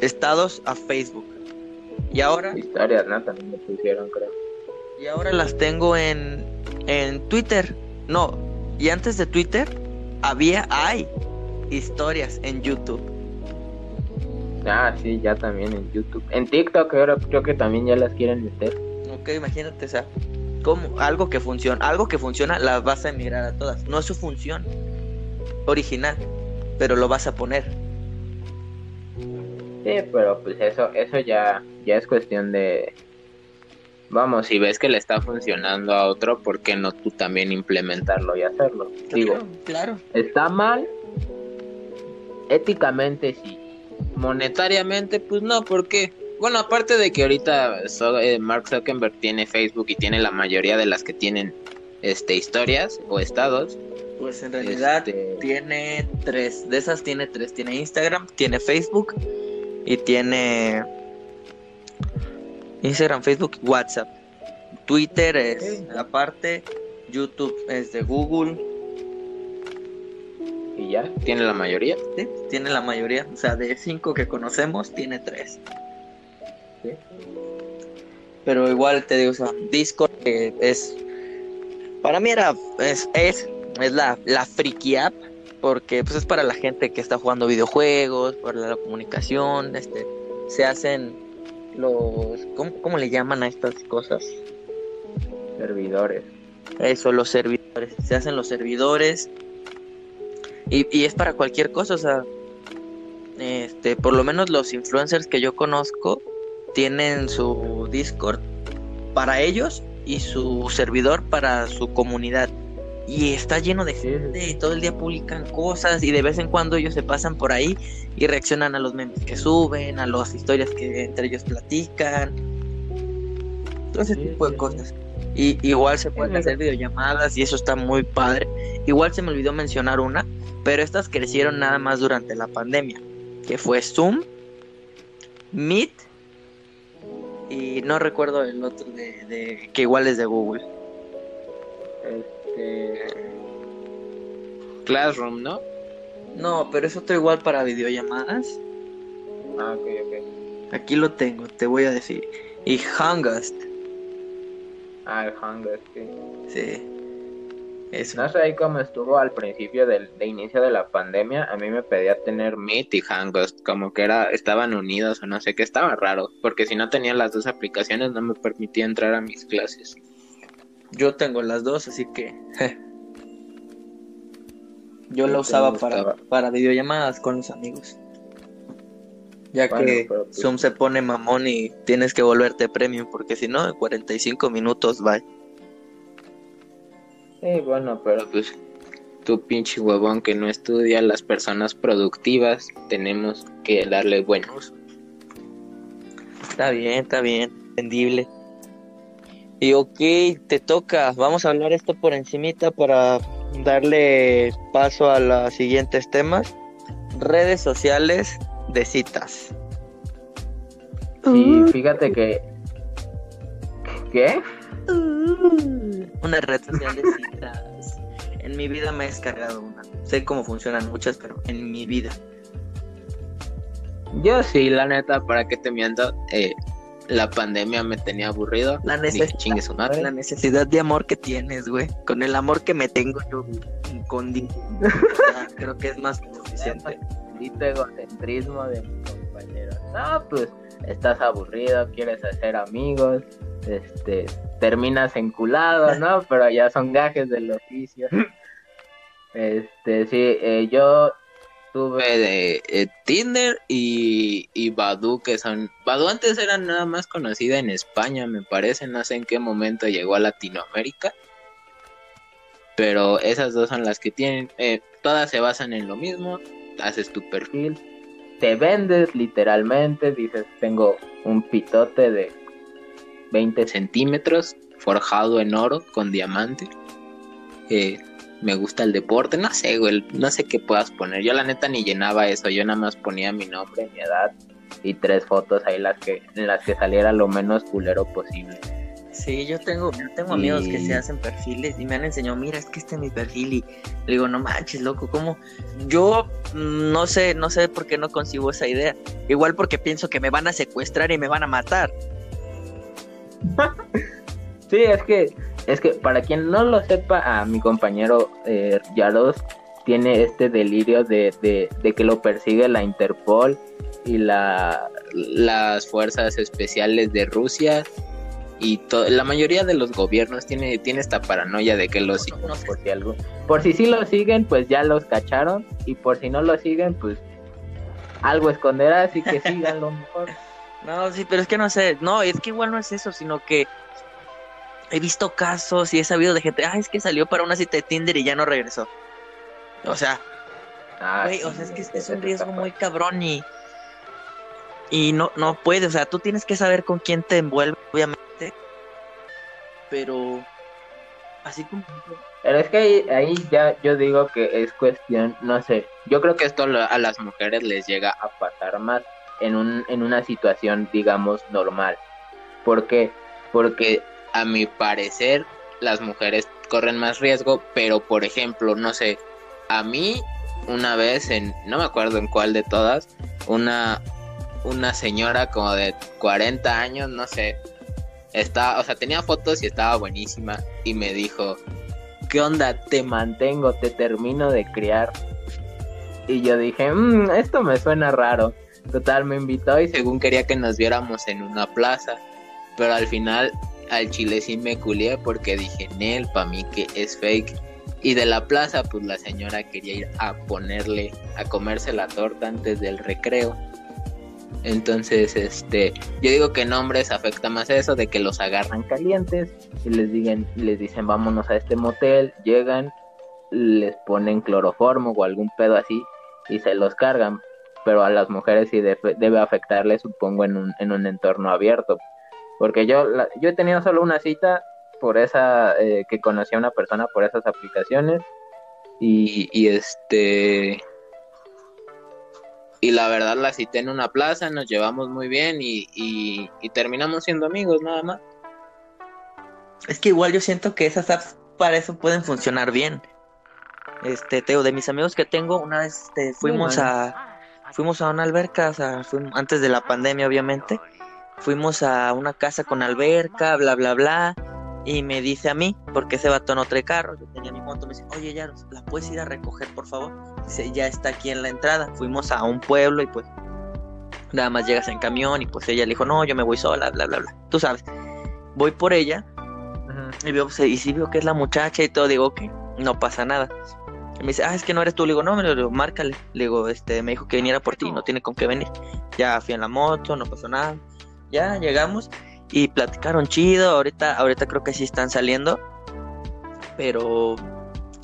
estados a Facebook. Y ahora. Historias, ¿no? También me pusieron, creo. Y ahora las tengo en, en Twitter. No, y antes de Twitter había, hay historias en YouTube. Ah, sí, ya también en YouTube. En TikTok ahora creo que también ya las quieren meter imagínate, o sea, como algo que funciona, algo que funciona, la vas a emigrar a todas. No es su función original, pero lo vas a poner. Sí, pero pues eso, eso ya, ya es cuestión de vamos, si ves que le está funcionando a otro, ¿por qué no tú también implementarlo y hacerlo? Digo, claro. ¿Está mal? Éticamente sí. Monetariamente, pues no, ¿por qué? Bueno, aparte de que ahorita eh, Mark Zuckerberg tiene Facebook y tiene la mayoría de las que tienen este historias o estados. Pues en realidad este, tiene tres. De esas tiene tres. Tiene Instagram, tiene Facebook y tiene Instagram, Facebook, WhatsApp. Twitter es aparte. YouTube es de Google. ¿Y ya? ¿Tiene la mayoría? Sí, tiene la mayoría. O sea, de cinco que conocemos, tiene tres. Pero igual te digo, o sea, Discord que es. Para mí era. Es, es, es la, la friki app. Porque pues es para la gente que está jugando videojuegos, para la comunicación, este, se hacen los ¿cómo, cómo le llaman a estas cosas? Servidores. Eso, los servidores. Se hacen los servidores. Y, y es para cualquier cosa, o sea, este, por lo menos los influencers que yo conozco tienen su Discord para ellos y su servidor para su comunidad. Y está lleno de gente y todo el día publican cosas y de vez en cuando ellos se pasan por ahí y reaccionan a los memes que suben, a las historias que entre ellos platican. Todo ese tipo de cosas. Y igual se pueden hacer videollamadas y eso está muy padre. Igual se me olvidó mencionar una, pero estas crecieron nada más durante la pandemia, que fue Zoom, Meet y no recuerdo el otro de, de que igual es de Google. Este. Classroom, ¿no? No, pero es otro igual para videollamadas. Ah, ok, ok. Aquí lo tengo, te voy a decir. Y Hangast. Ah, el Hunger, sí. Sí. Eso. No sé ahí cómo estuvo al principio del de inicio de la pandemia. A mí me pedía tener Meet y Hangouts, como que era, estaban unidos o no sé qué, estaba raro, porque si no tenía las dos aplicaciones no me permitía entrar a mis clases. Yo tengo las dos, así que. Yo la usaba para, para videollamadas con los amigos. Ya Bueno, que pero pues- Zoom se pone mamón y tienes que volverte premium, porque si no, en 45 minutos va. Sí, bueno, pero Pero pues, tu pinche huevón que no estudia, las personas productivas tenemos que darle buen uso. Está bien, está bien, entendible. Y ok, te toca. Vamos a hablar esto por encimita para darle paso a los siguientes temas. Redes sociales de citas. sí, fíjate que. ¿Qué? Una red social de citas. En mi vida me he descargado una. Sé cómo funcionan muchas, pero en mi vida. Yo sí, la neta, para que te miento, eh, la pandemia me tenía aburrido. La necesidad, chingue su madre. la necesidad de amor que tienes, güey. Con el amor que me tengo yo incondicional. Ah, Creo que es más que suficiente. Maldito egocentrismo de mi compañero. No, pues estás aburrido, quieres hacer amigos, este, terminas enculado, ¿no? *laughs* Pero ya son gajes del oficio. *laughs* Este, sí, eh, yo tuve de eh, Tinder y, y Badu, que son... Badu antes era nada más conocida en España, me parece, no sé en qué momento llegó a Latinoamérica. Pero esas dos son las que tienen, eh, todas se basan en lo mismo, haces tu perfil, te vendes literalmente, dices, tengo un pitote de 20 centímetros, forjado en oro con diamante. Eh, me gusta el deporte, no sé, güey, no sé qué puedas poner. Yo la neta ni llenaba eso, yo nada más ponía mi nombre, mi edad y tres fotos ahí las que en las que saliera lo menos culero posible. Sí, yo tengo, yo tengo amigos que se hacen perfiles y me han enseñado, mira, es que este es mi perfil y le digo, no manches, loco, ¿cómo? Yo mm, no sé, no sé por qué no consigo esa idea. Igual porque pienso que me van a secuestrar y me van a matar. *laughs* Sí, es que es que para quien no lo sepa, a mi compañero eh, Yaros tiene este delirio de, de, de que lo persigue la Interpol y la las fuerzas especiales de Rusia y la mayoría de los gobiernos tiene, tiene esta paranoia de que los No por si algo, por si sí lo siguen, pues ya los cacharon y por si no lo siguen, pues algo esconderá, así que *laughs* síganlo mejor. No, sí, pero es que no sé, no, es que igual no es eso, sino que he visto casos y he sabido de gente, ah, es que salió para una cita de Tinder y ya no regresó. O sea, Ah, o sea, es que es, un riesgo muy cabrón y. Y no, no puedes, o sea, tú tienes que saber con quién te envuelve, obviamente. Pero. Así como. Pero es que ahí, ahí ya yo digo que es cuestión, no sé, yo creo que que esto lo- a las mujeres les llega a pasar más en, un, en una situación, digamos, normal. ¿Por qué? porque a mi parecer las mujeres corren más riesgo, pero por ejemplo, no sé, a mí una vez en, no me acuerdo en cuál de todas, una, una señora como de 40 años, no sé, Está, o sea, tenía fotos y estaba buenísima y me dijo, ¿qué onda? Te mantengo, te termino de criar. Y yo dije, mmm, esto me suena raro. Total, me invitó y según quería que nos viéramos en una plaza. Pero al final al chile sí me culié porque dije, Nel, para mí que es fake. Y de la plaza, pues la señora quería ir a ponerle, a comerse la torta antes del recreo. Entonces, este, yo digo que en hombres afecta más eso de que los agarran calientes y les digan, les dicen vámonos a este motel, llegan, les ponen cloroformo o algún pedo así y se los cargan. Pero a las mujeres sí debe, afectarle, supongo, en un, en un entorno abierto. Porque yo, yo he tenido solo una cita por esa, eh, que conocí a una persona por esas aplicaciones y, y este y la verdad la cité en una plaza, nos llevamos muy bien y, y, terminamos siendo amigos nada más. Es que igual yo siento que esas apps para eso pueden funcionar bien. Este, Teo, de mis amigos que tengo, una vez este, fuimos a fuimos a una alberca, o sea, antes de la pandemia obviamente. Fuimos a una casa con alberca, bla bla bla y me dice a mí, porque ese vato no trae carro, yo tenía mi moto, me dice, oye, ya, ¿la puedes ir a recoger, por favor? Dice, ya está aquí en la entrada. Fuimos a un pueblo y pues nada más llegas en camión y pues ella le dijo, no, yo me voy sola, bla, bla, bla. Tú sabes, voy por ella y, veo, pues, y si veo que es la muchacha y todo, digo, ok, no pasa nada. Y me dice, ah, es que no eres tú. Le digo, no, me lo digo, márcale. Le digo, este, me dijo que viniera por ti, no tiene con qué venir. Ya fui en la moto, no pasó nada. Ya llegamos y platicaron chido. Ahorita, ahorita creo que sí están saliendo. Pero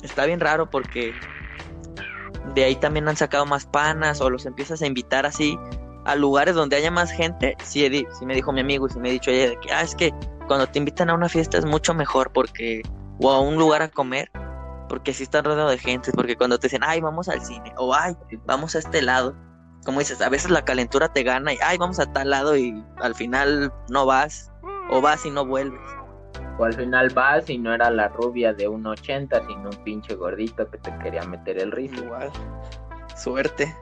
está bien raro porque de ahí también han sacado más panas o los empiezas a invitar así a lugares donde haya más gente. Sí, sí me dijo mi amigo y sí me ha dicho ella que, ah, es que cuando te invitan a una fiesta es mucho mejor porque, o a un lugar a comer, porque si están rodeado de gente, porque cuando te dicen, ay, vamos al cine, o ay, vamos a este lado, como dices, a veces la calentura te gana y, ay, vamos a tal lado y al final no vas, o vas y no vuelves. O al final vas y no era la rubia de un 80, sino un pinche gordito que te quería meter el rizo. Igual. Suerte.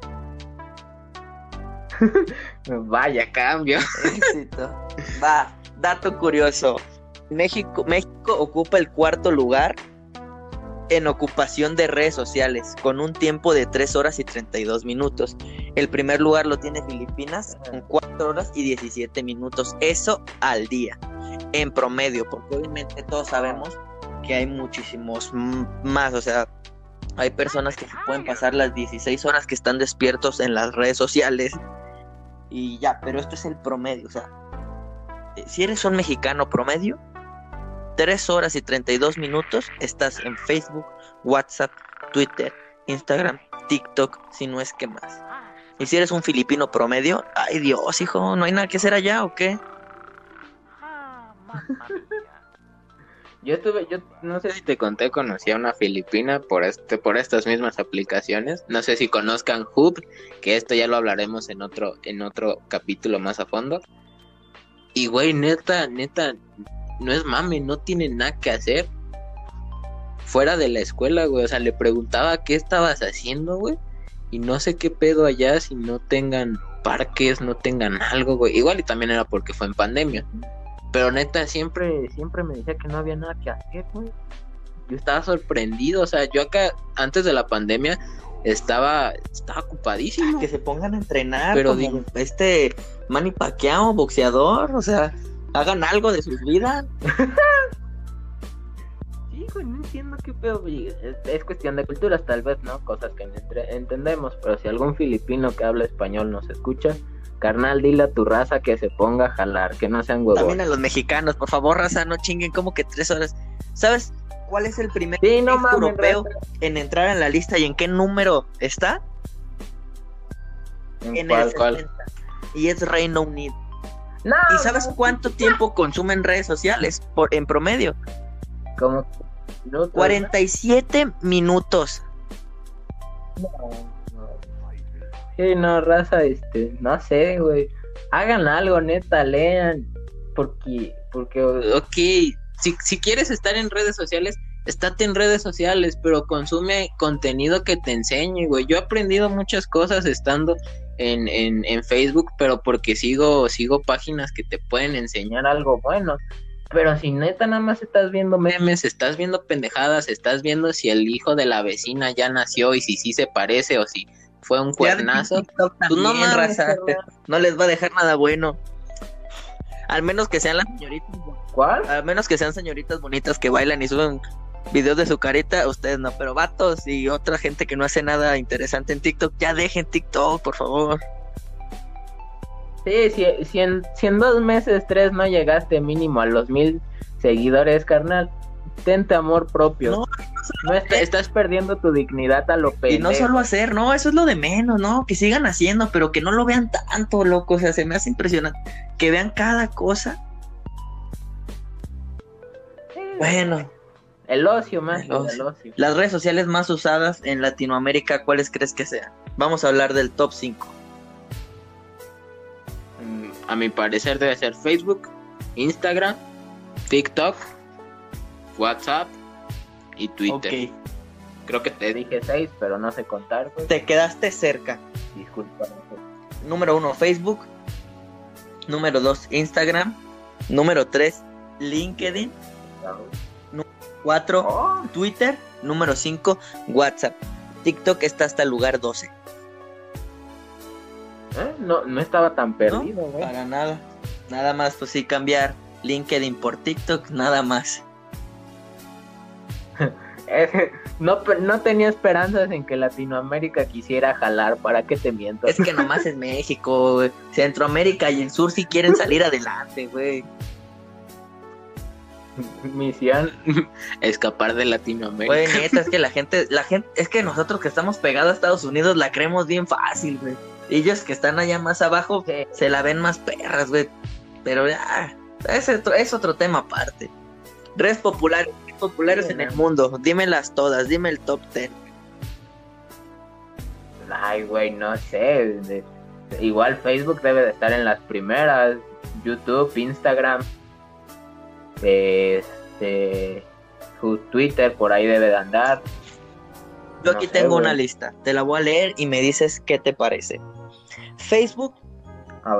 *laughs* Vaya cambio. Éxito. Va, dato curioso. México, México ocupa el cuarto lugar en ocupación de redes sociales, con un tiempo de 3 horas y 32 minutos. El primer lugar lo tiene Filipinas, con 4 horas y 17 minutos. Eso al día, en promedio, porque obviamente todos sabemos que hay muchísimos más, o sea, hay personas que se pueden pasar las 16 horas que están despiertos en las redes sociales y ya, pero esto es el promedio, o sea, eh, si eres un mexicano promedio, 3 horas y 32 minutos estás en Facebook, WhatsApp, Twitter, Instagram, TikTok, si no es que más. Y si eres un filipino promedio, ay Dios, hijo, ¿no hay nada que hacer allá o qué? *laughs* Yo tuve, yo no sé si te conté, conocí a una filipina por este, por estas mismas aplicaciones. No sé si conozcan Hub, que esto ya lo hablaremos en otro, en otro capítulo más a fondo. Y güey, neta, neta, no es mame, no tiene nada que hacer fuera de la escuela, güey. O sea, le preguntaba qué estabas haciendo, güey. Y no sé qué pedo allá si no tengan parques, no tengan algo, güey. Igual y también era porque fue en pandemia. Pero neta, siempre, siempre me decía que no había nada que hacer, güey. Yo estaba sorprendido, o sea, yo acá, antes de la pandemia, estaba, estaba ocupadísimo. Que se pongan a entrenar, pero digo, este Manny Pacquiao, boxeador, o sea, hagan algo de sus vidas. sí, güey, no entiendo qué pedo. Es, cuestión de culturas, tal vez, ¿no? Cosas que entendemos. Pero si algún filipino que habla español nos escucha, carnal, dile a tu raza que se ponga a jalar, que no sean huevos. También a los mexicanos, por favor, raza, no chinguen como que tres horas. ¿Sabes cuál es el primer europeo en entrar en la lista y en qué número está? ¿En, el cuál? Y es Reino Unido. ¿Y sabes cuánto tiempo consumen redes sociales por, en promedio? Como 47 minutos. No, Sí, no, raza, este, no sé, güey. Hagan algo, neta, lean. Porque, porque. Ok, si, si quieres estar en redes sociales, estate en redes sociales, pero consume contenido que te enseñe, güey. Yo he aprendido muchas cosas estando en, en, en Facebook, pero porque sigo, sigo páginas que te pueden enseñar algo bueno. Pero si neta nada más estás viendo memes, estás viendo pendejadas, estás viendo si el hijo de la vecina ya nació y si sí se parece o si fue un cuernazo. Pues no, *laughs* no les va a dejar nada bueno. Al menos que sean las señoritas. ¿Cuál? Al menos que sean señoritas bonitas que bailan y suben videos de su carita, ustedes no, pero vatos y otra gente que no hace nada interesante en TikTok, ya dejen TikTok, por favor. Sí, si, si, en, si en dos meses, tres no llegaste mínimo a los mil seguidores, carnal, tente amor propio. No, no estás perdiendo tu dignidad a lo pendejo. Y no solo hacer, no, eso es lo de menos, ¿no? Que sigan haciendo, pero que no lo vean tanto, loco. O sea, se me hace impresionante. Que vean cada cosa. Bueno. El ocio más. El. El ocio. Las redes sociales más usadas en Latinoamérica, ¿cuáles crees que sean? Vamos a hablar del top 5. Mm, a mi parecer debe ser Facebook, Instagram, TikTok, WhatsApp y Twitter. Ok. Creo que te dije 6, pero no sé contar. Pues. Te quedaste cerca. Disculpa. Número 1, Facebook. Número 2, Instagram. Número 3, LinkedIn. Claro. 4. Twitter. Número 5, WhatsApp. TikTok está hasta el lugar 12. Eh, no, no estaba tan perdido, Para nada. Nada más, pues sí, cambiar LinkedIn por TikTok, nada más. *laughs* no, no tenía esperanzas en que Latinoamérica quisiera jalar, ¿para qué te miento? Es que nomás es *laughs* México. Centroamérica y el sur si sí quieren salir adelante, güey. *laughs* Misión *laughs* escapar de Latinoamérica. Güey, neta, es que la *laughs* gente, la gente, es que nosotros que estamos pegados a Estados Unidos la creemos bien fácil, güey. Ellos que están allá más abajo se la ven más perras, güey. Pero ya, es otro, es otro tema aparte. Redes populares, populares en el mundo. Dímelas todas, dime el top 10. Ay, güey, no sé. igual Facebook debe de estar en las primeras. YouTube, Instagram. Este. Twitter por ahí debe de andar. Yo aquí tengo una lista. Te la voy a leer y me dices qué te parece. Facebook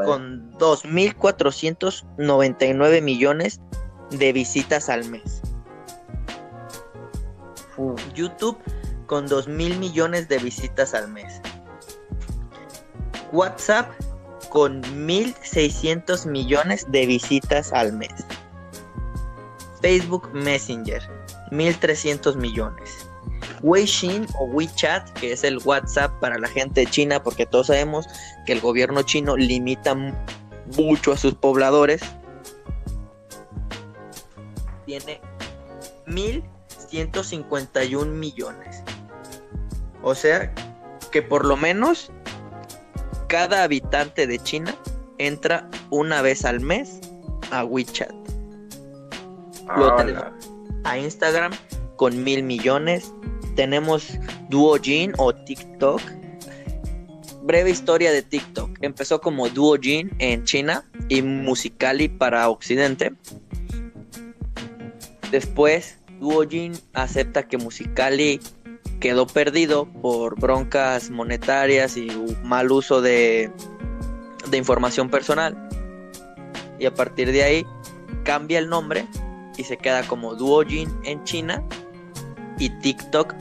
con 2.499 millones de visitas al mes. YouTube con 2 mil millones de visitas al mes. WhatsApp con 1.600 millones de visitas al mes. Facebook Messenger, 1.300 millones. Weixin o WeChat, que es el WhatsApp para la gente de China, porque todos sabemos que el gobierno chino limita mucho a sus pobladores, tiene 1.151 millones. O sea que por lo menos cada habitante de China entra una vez al mes a WeChat. A Instagram con mil millones. Tenemos Duojin o TikTok. Breve historia de TikTok. Empezó como Duojin en China y Musicali para Occidente. Después, Duojin acepta que Musicali quedó perdido por broncas monetarias y mal uso de, de información personal. Y a partir de ahí cambia el nombre y se queda como Duojin en China y TikTok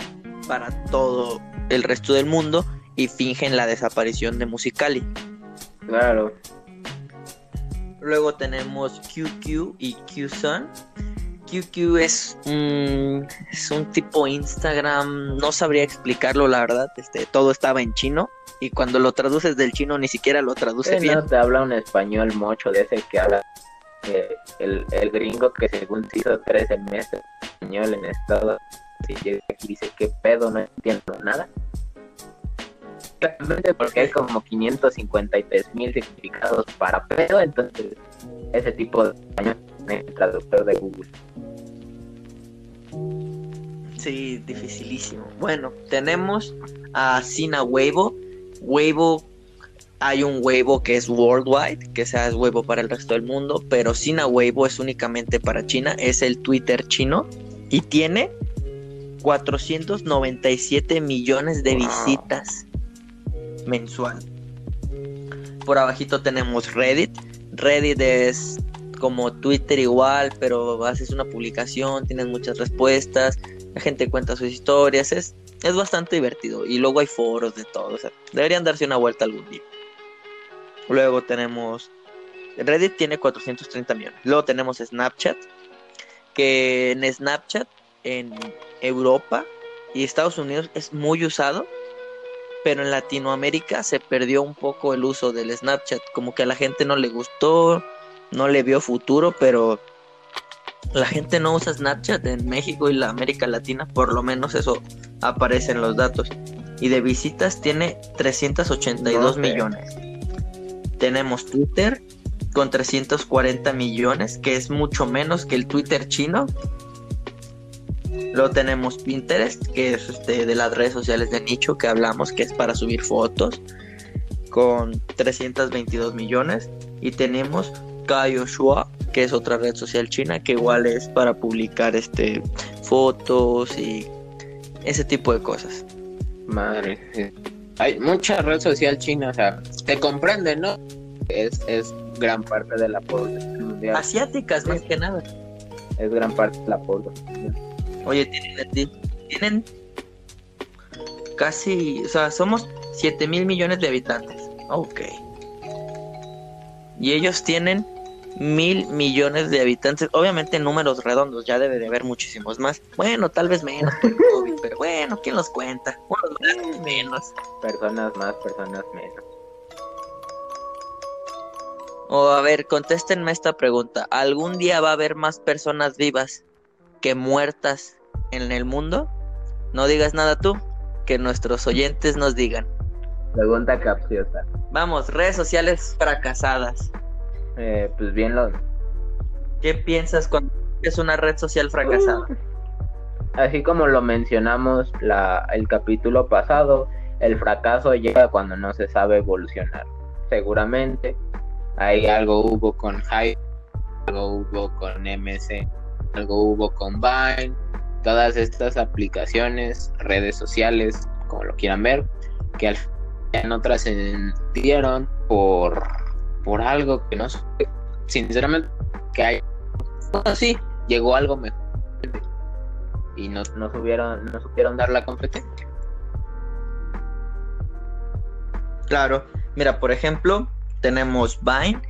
para todo el resto del mundo y fingen la desaparición de Musicali. Claro. Luego tenemos QQ y QSun QQ es un, es un tipo Instagram, no sabría explicarlo la verdad, este, todo estaba en chino y cuando lo traduces del chino ni siquiera lo traduce bien. No te habla un español mocho de ese que habla el, el, gringo que según hizo tres semestres español en estado y llega aquí dice que pedo, no entiendo nada. Realmente porque hay como 553 mil significados para pedo, entonces ese tipo de español el traductor de Google. Sí, dificilísimo. Bueno, tenemos a Sina Weibo. Weibo, hay un Weibo que es worldwide, que sea es Weibo para el resto del mundo, pero Sina Weibo es únicamente para China, es el Twitter chino y tiene 497 millones de visitas mensual. por abajito tenemos Reddit. Reddit es como Twitter igual, pero haces una publicación, tienes muchas respuestas, la gente cuenta sus historias, es, es bastante divertido. Y luego hay foros de todo, o sea, deberían darse una vuelta algún día. Luego tenemos Reddit tiene 430 millones. Luego tenemos Snapchat, que en Snapchat en Europa y Estados Unidos es muy usado, pero en Latinoamérica se perdió un poco el uso del Snapchat, como que a la gente no le gustó, no le vio futuro, pero la gente no usa Snapchat en México y la América Latina, por lo menos eso aparece en los datos. Y de visitas tiene 382 millones. Tenemos Twitter con 340 millones, que es mucho menos que el Twitter chino. Luego tenemos Pinterest, que es este, de las redes sociales de nicho que hablamos, que es para subir fotos, con 322 millones. Y tenemos Kaioshua, que es otra red social china, que igual es para publicar este, fotos y ese tipo de cosas. Madre, hay mucha red social china, o sea, te comprende, ¿no? Es, es gran parte de la población mundial. Asiáticas, más que nada. Es gran parte de la población. Oye, tienen, tienen casi, o sea, somos 7 mil millones de habitantes. Ok. Y ellos tienen mil millones de habitantes. Obviamente números redondos, ya debe de haber muchísimos más. Bueno, tal vez menos pero bueno, ¿quién los cuenta? Unos más, menos. Personas más, personas menos. O a ver, contéstenme esta pregunta. ¿Algún día va a haber más personas vivas que muertas en el mundo? No digas nada tú, que nuestros oyentes nos digan. Pregunta capciosa. Vamos, redes sociales fracasadas. Eh, pues bien lo... ¿Qué piensas cuando es una red social fracasada? Así como lo mencionamos la, el capítulo pasado, el fracaso llega cuando no se sabe evolucionar. Seguramente Ahí algo hubo con Hype, algo hubo con MC, algo hubo con Vine, todas estas aplicaciones, redes sociales, como lo quieran ver, que al final no trascendieron por, por algo que no sé, sinceramente, que hay, sí, llegó algo mejor y no, no, supieron, no supieron dar la competencia. Claro, mira, por ejemplo, tenemos Vine,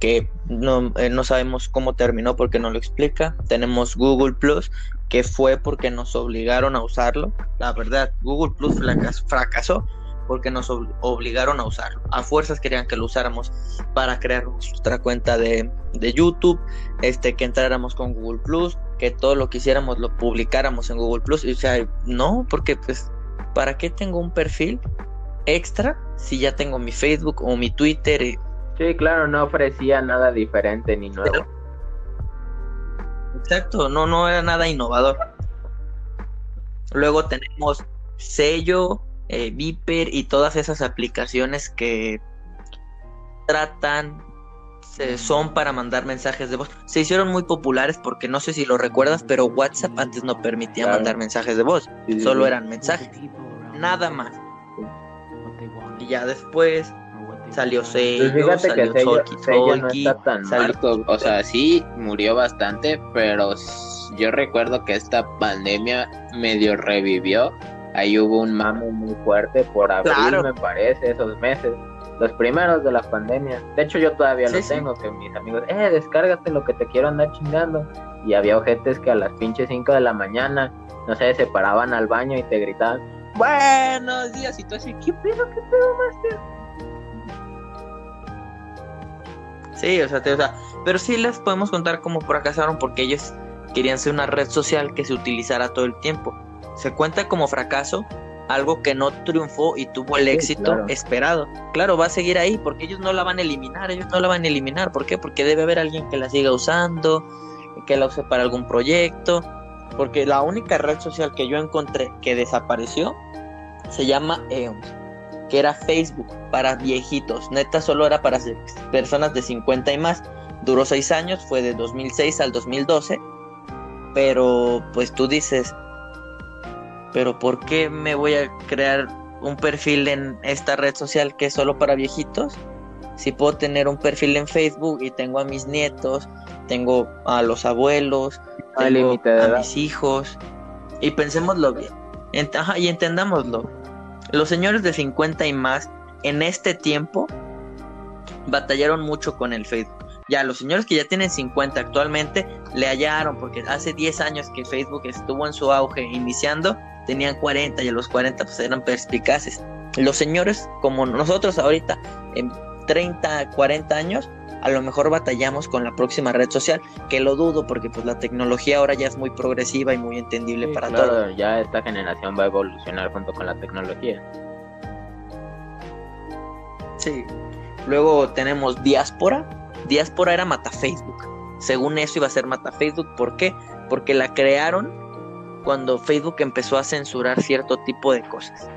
que no, eh, no, sabemos cómo terminó porque no lo explica. Tenemos Google Plus, que fue porque nos obligaron a usarlo. La verdad, Google Plus fracasó porque nos obligaron a usarlo. A fuerzas querían que lo usáramos para crear nuestra cuenta de, de, YouTube, este, que entráramos con Google Plus, que todo lo que hiciéramos lo publicáramos en Google Plus. Y o sea, no, porque pues, ¿para qué tengo un perfil extra si ya tengo mi Facebook o mi Twitter. Y... Sí, claro, no ofrecía nada diferente ni nuevo. Exacto, no, no era nada innovador. Luego tenemos Sello, eh, Viper y todas esas aplicaciones que tratan, son para mandar mensajes de voz. Se hicieron muy populares porque no sé si lo recuerdas, pero WhatsApp antes no permitía mandar mensajes de voz, solo eran mensajes, nada más. Y ya después salió Sello, pues salió que no está tan O sea, sí murió bastante, pero yo recuerdo que esta pandemia medio revivió. Ahí hubo un mamo muy fuerte por abril, me parece, esos meses. Los primeros de la pandemia. De hecho, yo todavía lo tengo, que mis amigos, eh, descárgate lo que te quiero andar chingando. Y había ojetes que a las pinches 5 de la mañana, no sé, se paraban al baño y te gritaban, buenos días. Y tú así, ¿qué pedo, qué pedo, Master? Sí, o sea, o sea, pero sí les podemos contar cómo fracasaron porque ellos querían ser una red social que se utilizara todo el tiempo. Se cuenta como fracaso algo que no triunfó y tuvo el éxito esperado. Claro, va a seguir ahí porque ellos no la van a eliminar, ellos no la van a eliminar. ¿Por qué? Porque debe haber alguien que la siga usando, que la use para algún proyecto. Porque la única red social que yo encontré que desapareció se llama EONS, que era Facebook para viejitos. Neta, solo era para personas de 50 y más. Duró 6 años, fue de 2006 al 2012. Pero pues tú dices, pero ¿por qué me voy a crear un perfil en esta red social que es solo para viejitos? si puedo tener un perfil en Facebook y tengo a mis nietos, tengo a los abuelos, tengo a mis hijos, y pensémoslo bien, y entendámoslo. Los señores de 50 y más en este tiempo batallaron mucho con el Facebook. Ya los señores que ya tienen 50 actualmente le hallaron porque hace 10 años que Facebook estuvo en su auge iniciando, tenían 40 y a los 40 pues eran perspicaces. Los señores como nosotros ahorita en 30, 40 años, a lo mejor batallamos con la próxima red social, que lo dudo porque pues la tecnología ahora ya es muy progresiva y muy entendible para todos. Ya esta generación va a evolucionar junto con la tecnología. Sí. Luego tenemos diáspora. Diáspora era mata Facebook. Según eso iba a ser mata Facebook. ¿Por qué? Porque la crearon cuando Facebook empezó a censurar cierto tipo de cosas.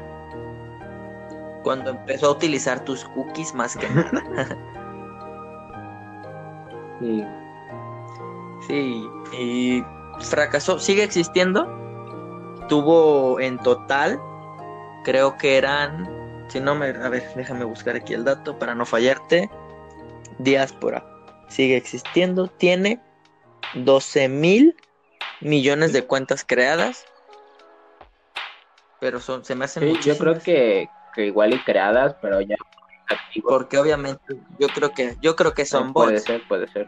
Cuando empezó a utilizar tus cookies más que nada. *laughs* sí. Sí. Y fracasó. Sigue existiendo. Tuvo en total, creo que eran si no me. A ver, déjame buscar aquí el dato para no fallarte. Diáspora. Sigue existiendo. Tiene 12 mil millones de cuentas creadas. Pero son, se me hacen sí, Yo creo que, que, igual y creadas, pero ya Porque obviamente yo creo que yo creo que son bots. Puede ser, puede ser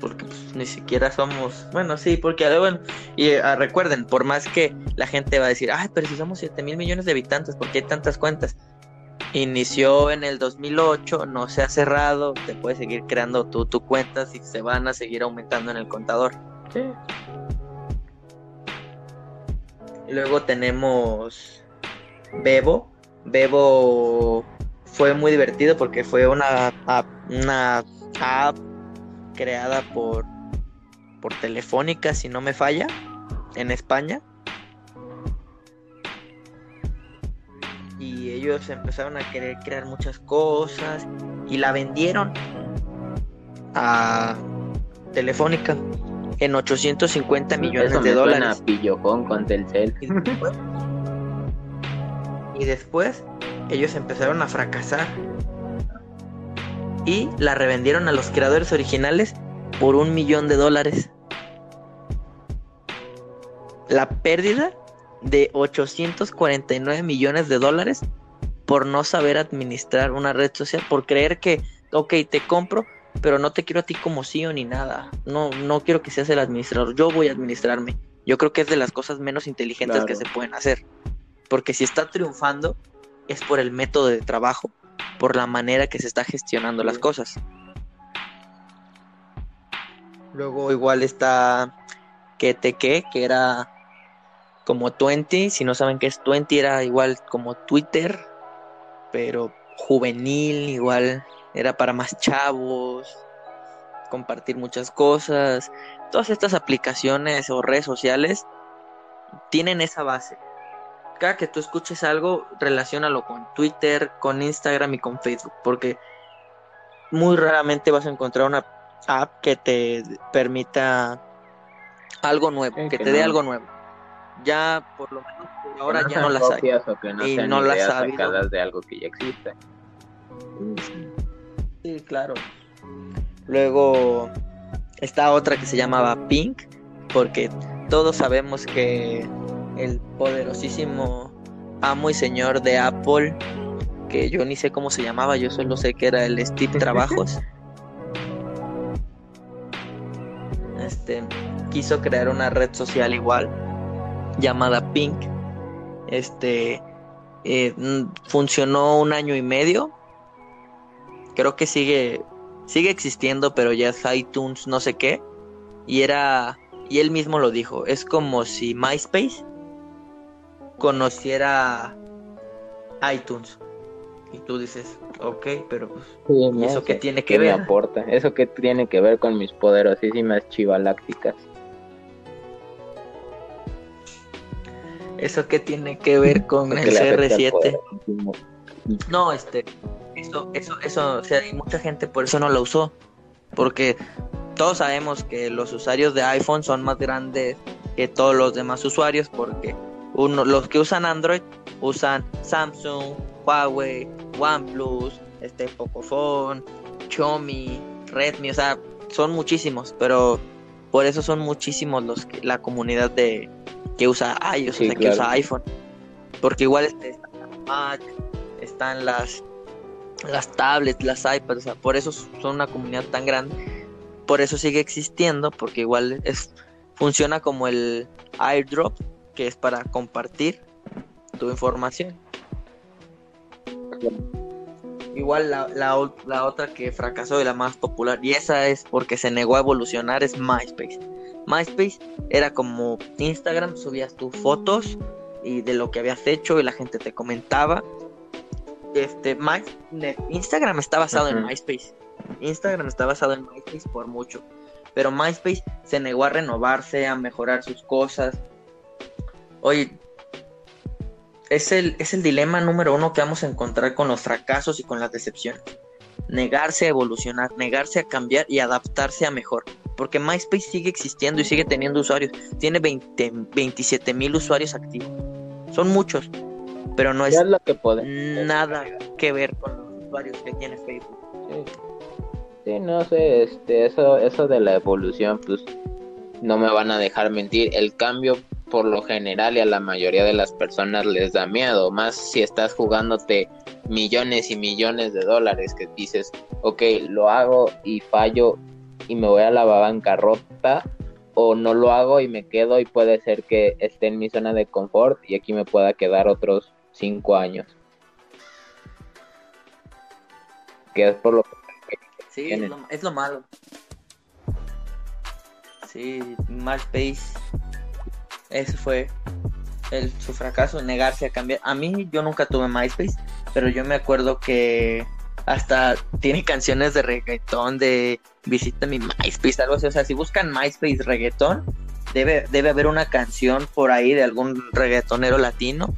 porque pues, ni siquiera somos, bueno, sí, porque bueno, y ah, recuerden, por más que la gente va a decir, ay, pero si somos 7 mil millones de habitantes, ¿por qué hay tantas cuentas? Inició en el 2008, no se ha cerrado, te puedes seguir creando tu, tu cuentas y se van a seguir aumentando en el contador. Sí. Luego tenemos Bebo. Bebo fue muy divertido porque fue una, una app creada por, por Telefónica, si no me falla, en España. Ellos empezaron a querer crear muchas cosas y la vendieron a Telefónica en 850 millones de dólares. con Telcel. y después ellos empezaron a fracasar y la revendieron a los creadores originales por un millón de dólares. La pérdida de 849 millones de dólares por no saber administrar una red social, por creer que, ok, te compro, pero no te quiero a ti como CEO ni nada. No, no quiero que seas el administrador, yo voy a administrarme. Yo creo que es de las cosas menos inteligentes que se pueden hacer. Porque si está triunfando, es por el método de trabajo por la manera que se está gestionando las cosas. Luego igual está KTK, que era como 20, si no saben qué es 20, era igual como Twitter, pero juvenil, igual era para más chavos, compartir muchas cosas. Todas estas aplicaciones o redes sociales tienen esa base cada que tú escuches algo, relacionalo con Twitter, con Instagram y con Facebook, porque muy raramente vas a encontrar una app que te permita algo nuevo, que, te dé algo nuevo. Ya por lo menos ahora ya no las hay. y no las sacadas de algo que ya existe. Sí, claro. Luego está otra que se llamaba Pink, porque todos sabemos que el poderosísimo amo y señor de Apple, que yo ni sé cómo se llamaba, yo solo sé que era el Steve Trabajos. *laughs* Este quiso crear una red social igual llamada Pink. Este eh, funcionó un año y medio. Creo que sigue sigue existiendo, pero ya es iTunes, no sé qué. Y era y él mismo lo dijo, es como si MySpace conociera iTunes. Y tú dices, ok, pero pues, ¿eso qué tiene que ver? Me aporta? ¿Eso qué tiene que ver con mis poderosísimas chivalácticas? ¿Eso qué tiene que ver con el CR7? No, este, eso, eso, eso, o sea, mucha gente por eso no lo usó. Porque todos sabemos que los usuarios de iPhone son más grandes que todos los demás usuarios porque uno, los que usan Android usan Samsung, Huawei, OnePlus, este Pocophone, Xiaomi, Redmi, o sea, son muchísimos, pero por eso son muchísimos los que, la comunidad de que usa iOS, o sea, que usa iPhone. Porque igual este, están las Mac, están las las tablets, las iPads, o sea, por eso son una comunidad tan grande. Por eso sigue existiendo, porque igual es funciona como el airdrop, que es para compartir tu información. Igual la, la, otra que fracasó y la más popular, y esa es porque se negó a evolucionar, es MySpace. MySpace era como Instagram, subías tus fotos y de lo que habías hecho y la gente te comentaba. Este, My, Instagram está basado en MySpace. Instagram está basado en MySpace por mucho. Pero MySpace se negó a renovarse, a mejorar sus cosas. Oye, es el, es el dilema número uno que vamos a encontrar con los fracasos y con las decepciones. Negarse a evolucionar, negarse a cambiar y adaptarse a mejor. Porque MySpace sigue existiendo y sigue teniendo usuarios. Tiene 20, 27 mil usuarios activos. Son muchos, pero no es, lo que nada que ver con los usuarios que tiene Facebook. Sí. no sé, este, eso, eso de la evolución, pues no me van a dejar mentir. El cambio por lo general y a la mayoría de las personas les da miedo, más si estás jugándote millones y millones de dólares que dices, ok, lo hago y fallo y me voy a la bancarrota o no lo hago y me quedo y puede ser que esté en mi zona de confort y aquí me pueda quedar otros cinco años. Que es por lo que... Sí, es lo, es lo malo. Sí, MySpace ese fue el, su fracaso, negarse a cambiar. A mí yo nunca tuve MySpace, pero yo me acuerdo que hasta tiene canciones de reggaetón, de visita mi MySpace, algo así. O sea, si buscan MySpace reggaetón, debe, debe haber una canción por ahí de algún reggaetonero latino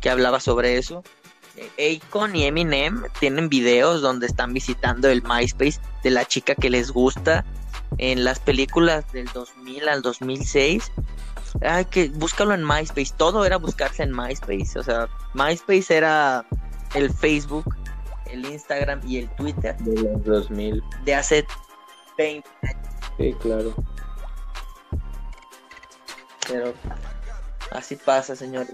que hablaba sobre eso. Akon y Eminem tienen videos donde están visitando el MySpace de la chica que les gusta en las películas del 2000 al 2006 Ay, que búscalo en MySpace. Todo era buscarse en MySpace. O sea, MySpace era el Facebook, el Instagram y el Twitter. De los 2000. De hace 20 años. Sí, claro. Pero así pasa, señores.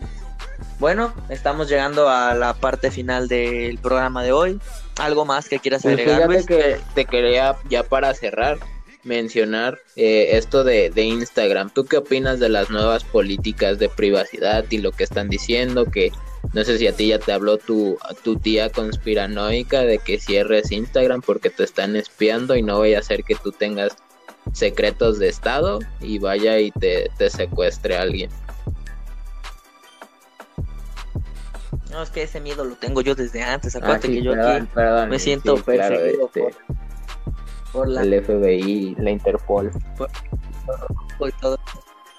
Bueno, estamos llegando a la parte final del programa de hoy. ¿Algo más que quieras pues agregar? Fíjate que te quería ya para cerrar mencionar eh, esto de, de, Instagram. ¿Tú qué opinas de las nuevas políticas de privacidad y lo que están diciendo? Que no sé si a ti ya te habló tu, tu tía conspiranoica de que cierres Instagram porque te están espiando y no vaya a ser que tú tengas secretos de Estado y vaya y te, te secuestre a alguien. No, es que ese miedo lo tengo yo desde antes. Acuérdate ah, que yo aquí me siento perfecto por la... El FBI, la Interpol.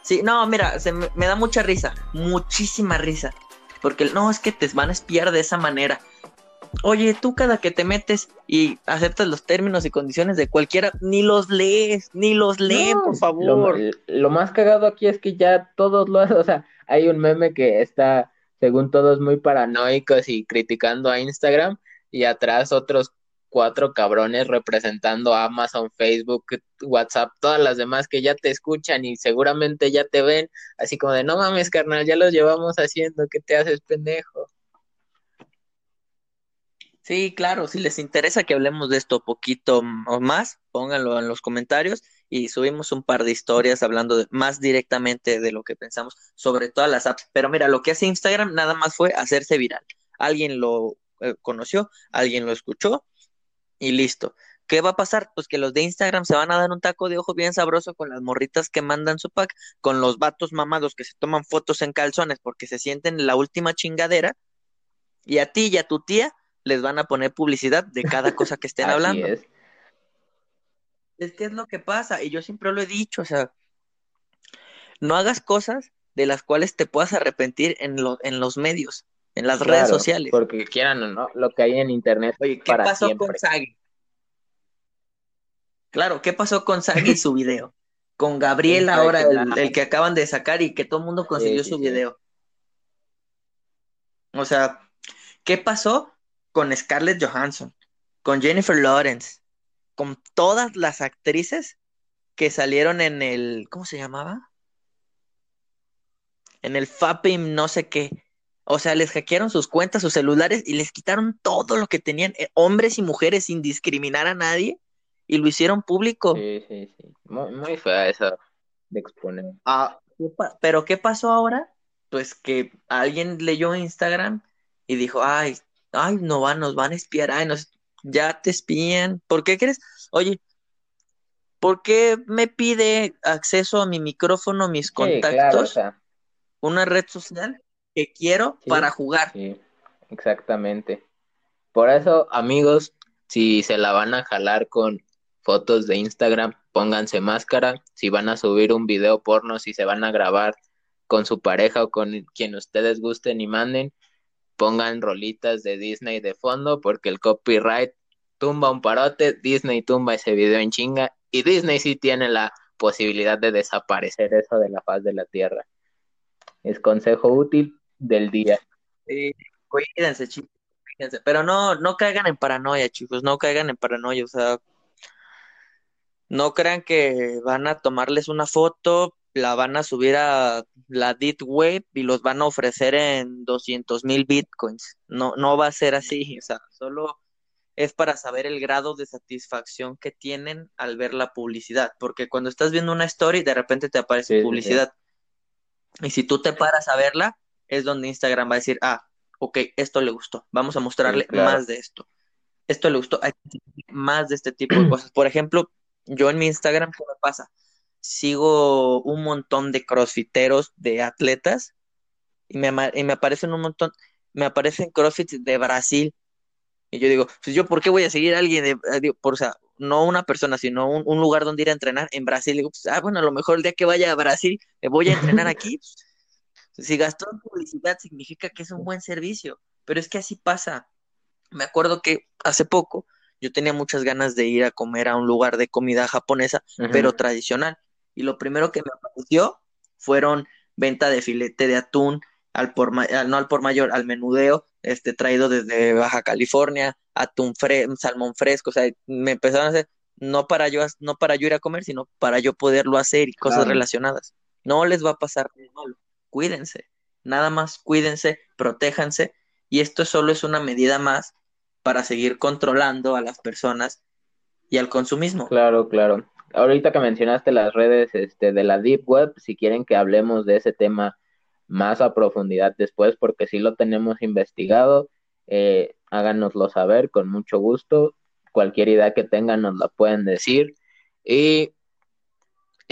Sí, no, mira, se me, da mucha risa, muchísima risa. Porque no, es que te van a espiar de esa manera. Oye, tú cada que te metes y aceptas los términos y condiciones de cualquiera, ni los lees, ni los leen, por favor. Lo, más cagado aquí es que ya todos lo hacen, *laughs* o sea, hay un meme que está, según todos, muy paranoicos y criticando a Instagram, y atrás otros cuatro cabrones representando Amazon, Facebook, WhatsApp, todas las demás que ya te escuchan y seguramente ya te ven, así como de no mames, carnal, ya los llevamos haciendo, ¿qué te haces pendejo? Sí, claro, si les interesa que hablemos de esto poquito o más, pónganlo en los comentarios y subimos un par de historias hablando más directamente de lo que pensamos sobre todas las apps. Pero mira, lo que hace Instagram nada más fue hacerse viral. Alguien lo eh, conoció, alguien lo escuchó y listo. ¿Qué va a pasar? Pues que los de Instagram se van a dar un taco de ojo bien sabroso con las morritas que mandan su pack, con los vatos mamados que se toman fotos en calzones porque se sienten la última chingadera, y a ti y a tu tía les van a poner publicidad de cada cosa que estén *laughs* hablando. Es. es que es lo que pasa, y yo siempre lo he dicho, o sea, no hagas cosas de las cuales te puedas arrepentir en, en los medios en las redes sociales. Porque quieran o no, lo que hay en internet. Oye, ¿qué pasó con Sagi? Claro, ¿qué pasó con Sagi y su *laughs* video? Con Gabriel ahora, el, que acaban de sacar y que todo el mundo consiguió su video. O sea, ¿Qué pasó con Scarlett Johansson, con Jennifer Lawrence, con todas las actrices que salieron en el, ¿cómo se llamaba? En el Fapim, no sé qué. O sea, les hackearon sus cuentas, sus celulares y les quitaron todo lo que tenían, eh, hombres y mujeres, sin discriminar a nadie, y lo hicieron público. Sí, sí, sí. Muy, muy fea esa de exponer. Ah, pero ¿qué pasó ahora? Pues que alguien leyó Instagram y dijo, ay, ay, no van, nos van a espiar, ay, nos, ya te espían. ¿Por qué crees? Oye, ¿por qué me pide acceso a mi micrófono, mis contactos? Una red social que quiero para jugar. Sí, exactamente. Por eso, amigos, si se la van a jalar con fotos de Instagram, pónganse máscara. Si van a subir un video porno, si se van a grabar con su pareja o con quien ustedes gusten y manden, pongan rolitas de Disney de fondo porque el copyright tumba un parote, Disney tumba ese video en chinga y Disney sí tiene la posibilidad de desaparecer eso de la faz de la tierra. Es consejo útil del día. Sí, cuídense, chicos, cuídense. Pero no, no caigan en paranoia, chicos, no caigan en paranoia, o sea, no crean que van a tomarles una foto, la van a subir a la Deep Web y los van a ofrecer en 200 mil bitcoins. No, no va a ser así, o sea, solo es para saber el grado de satisfacción que tienen al ver la publicidad, porque cuando estás viendo una story, de repente te aparece publicidad. Y si tú te paras a verla, es donde Instagram va a decir, ah, ok, esto le gustó, vamos a mostrarle más de esto. Esto le gustó, hay más de este tipo de cosas. Por ejemplo, yo en mi Instagram, ¿qué me pasa? Sigo un montón de crossfiteros, de atletas, y me, y me aparecen un montón, me aparecen crossfit de Brasil. Y yo digo, pues yo, ¿por qué voy a seguir a alguien de, eh, por, o sea, no una persona, sino un, lugar donde ir a entrenar en Brasil? Y digo, pues, ah, bueno, a lo mejor el día que vaya a Brasil, me voy a entrenar aquí. Pues, si gastó en publicidad, significa que es un buen servicio. Pero es que así pasa. Me acuerdo que hace poco yo tenía muchas ganas de ir a comer a un lugar de comida japonesa, pero tradicional. Y lo primero que me apareció fueron venta de filete de atún, al por no al por mayor, al menudeo, este traído desde Baja California, atún fresco, salmón fresco, o sea, me empezaron a hacer no para yo no para yo ir a comer, sino para yo poderlo hacer y cosas relacionadas. No les va a pasar malo. Cuídense. Nada más cuídense, protéjanse y esto solo es una medida más para seguir controlando a las personas y al consumismo. Claro, claro. Ahorita que mencionaste las redes este, de la Deep Web, si quieren que hablemos de ese tema más a profundidad después, porque si lo tenemos investigado, eh, háganoslo saber con mucho gusto. Cualquier idea que tengan nos la pueden decir. Y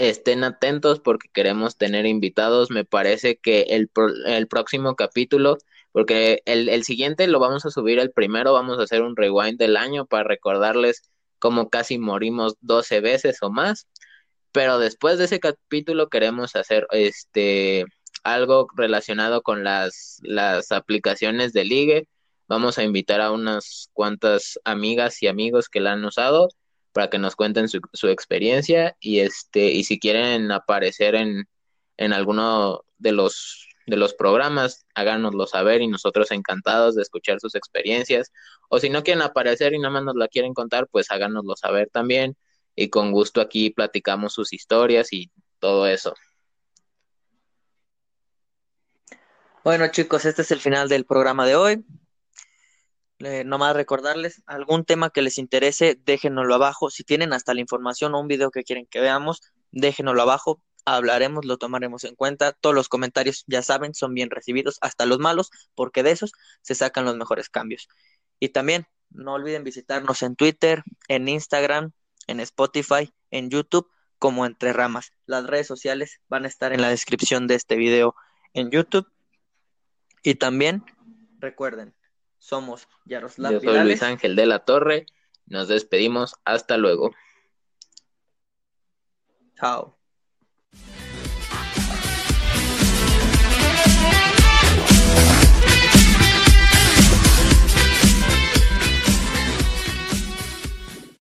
estén atentos porque queremos tener invitados. Me parece que el, el próximo capítulo porque el, siguiente lo vamos a subir el primero, vamos a hacer un rewind del año para recordarles cómo casi morimos 12 veces o más, pero después de ese capítulo queremos hacer este algo relacionado con las, las aplicaciones de ligue. Vamos a invitar a unas cuantas amigas y amigos que la han usado para que nos cuenten su, su experiencia y este y si quieren aparecer en, en alguno de los de los programas, háganoslo saber y nosotros encantados de escuchar sus experiencias. O si no quieren aparecer y nada más nos la quieren contar, pues háganoslo saber también. Y con gusto aquí platicamos sus historias y todo eso. Bueno chicos, este es el final del programa de hoy. No nomás recordarles algún tema que les interese, déjenoslo abajo. Si tienen hasta la información o un video que quieren que veamos, déjenoslo abajo hablaremos, lo tomaremos en cuenta. Todos los comentarios, ya saben, son bien recibidos, hasta los malos, porque de esos se sacan los mejores cambios. Y también no olviden visitarnos en Twitter, en Instagram, en Spotify, en YouTube, como Entre Ramas. Las redes sociales van a estar en la descripción de este video en YouTube. Y también recuerden, somos Yaroslav Yo soy Luis Ángel de la Torre. Nos despedimos. Hasta luego. Chao.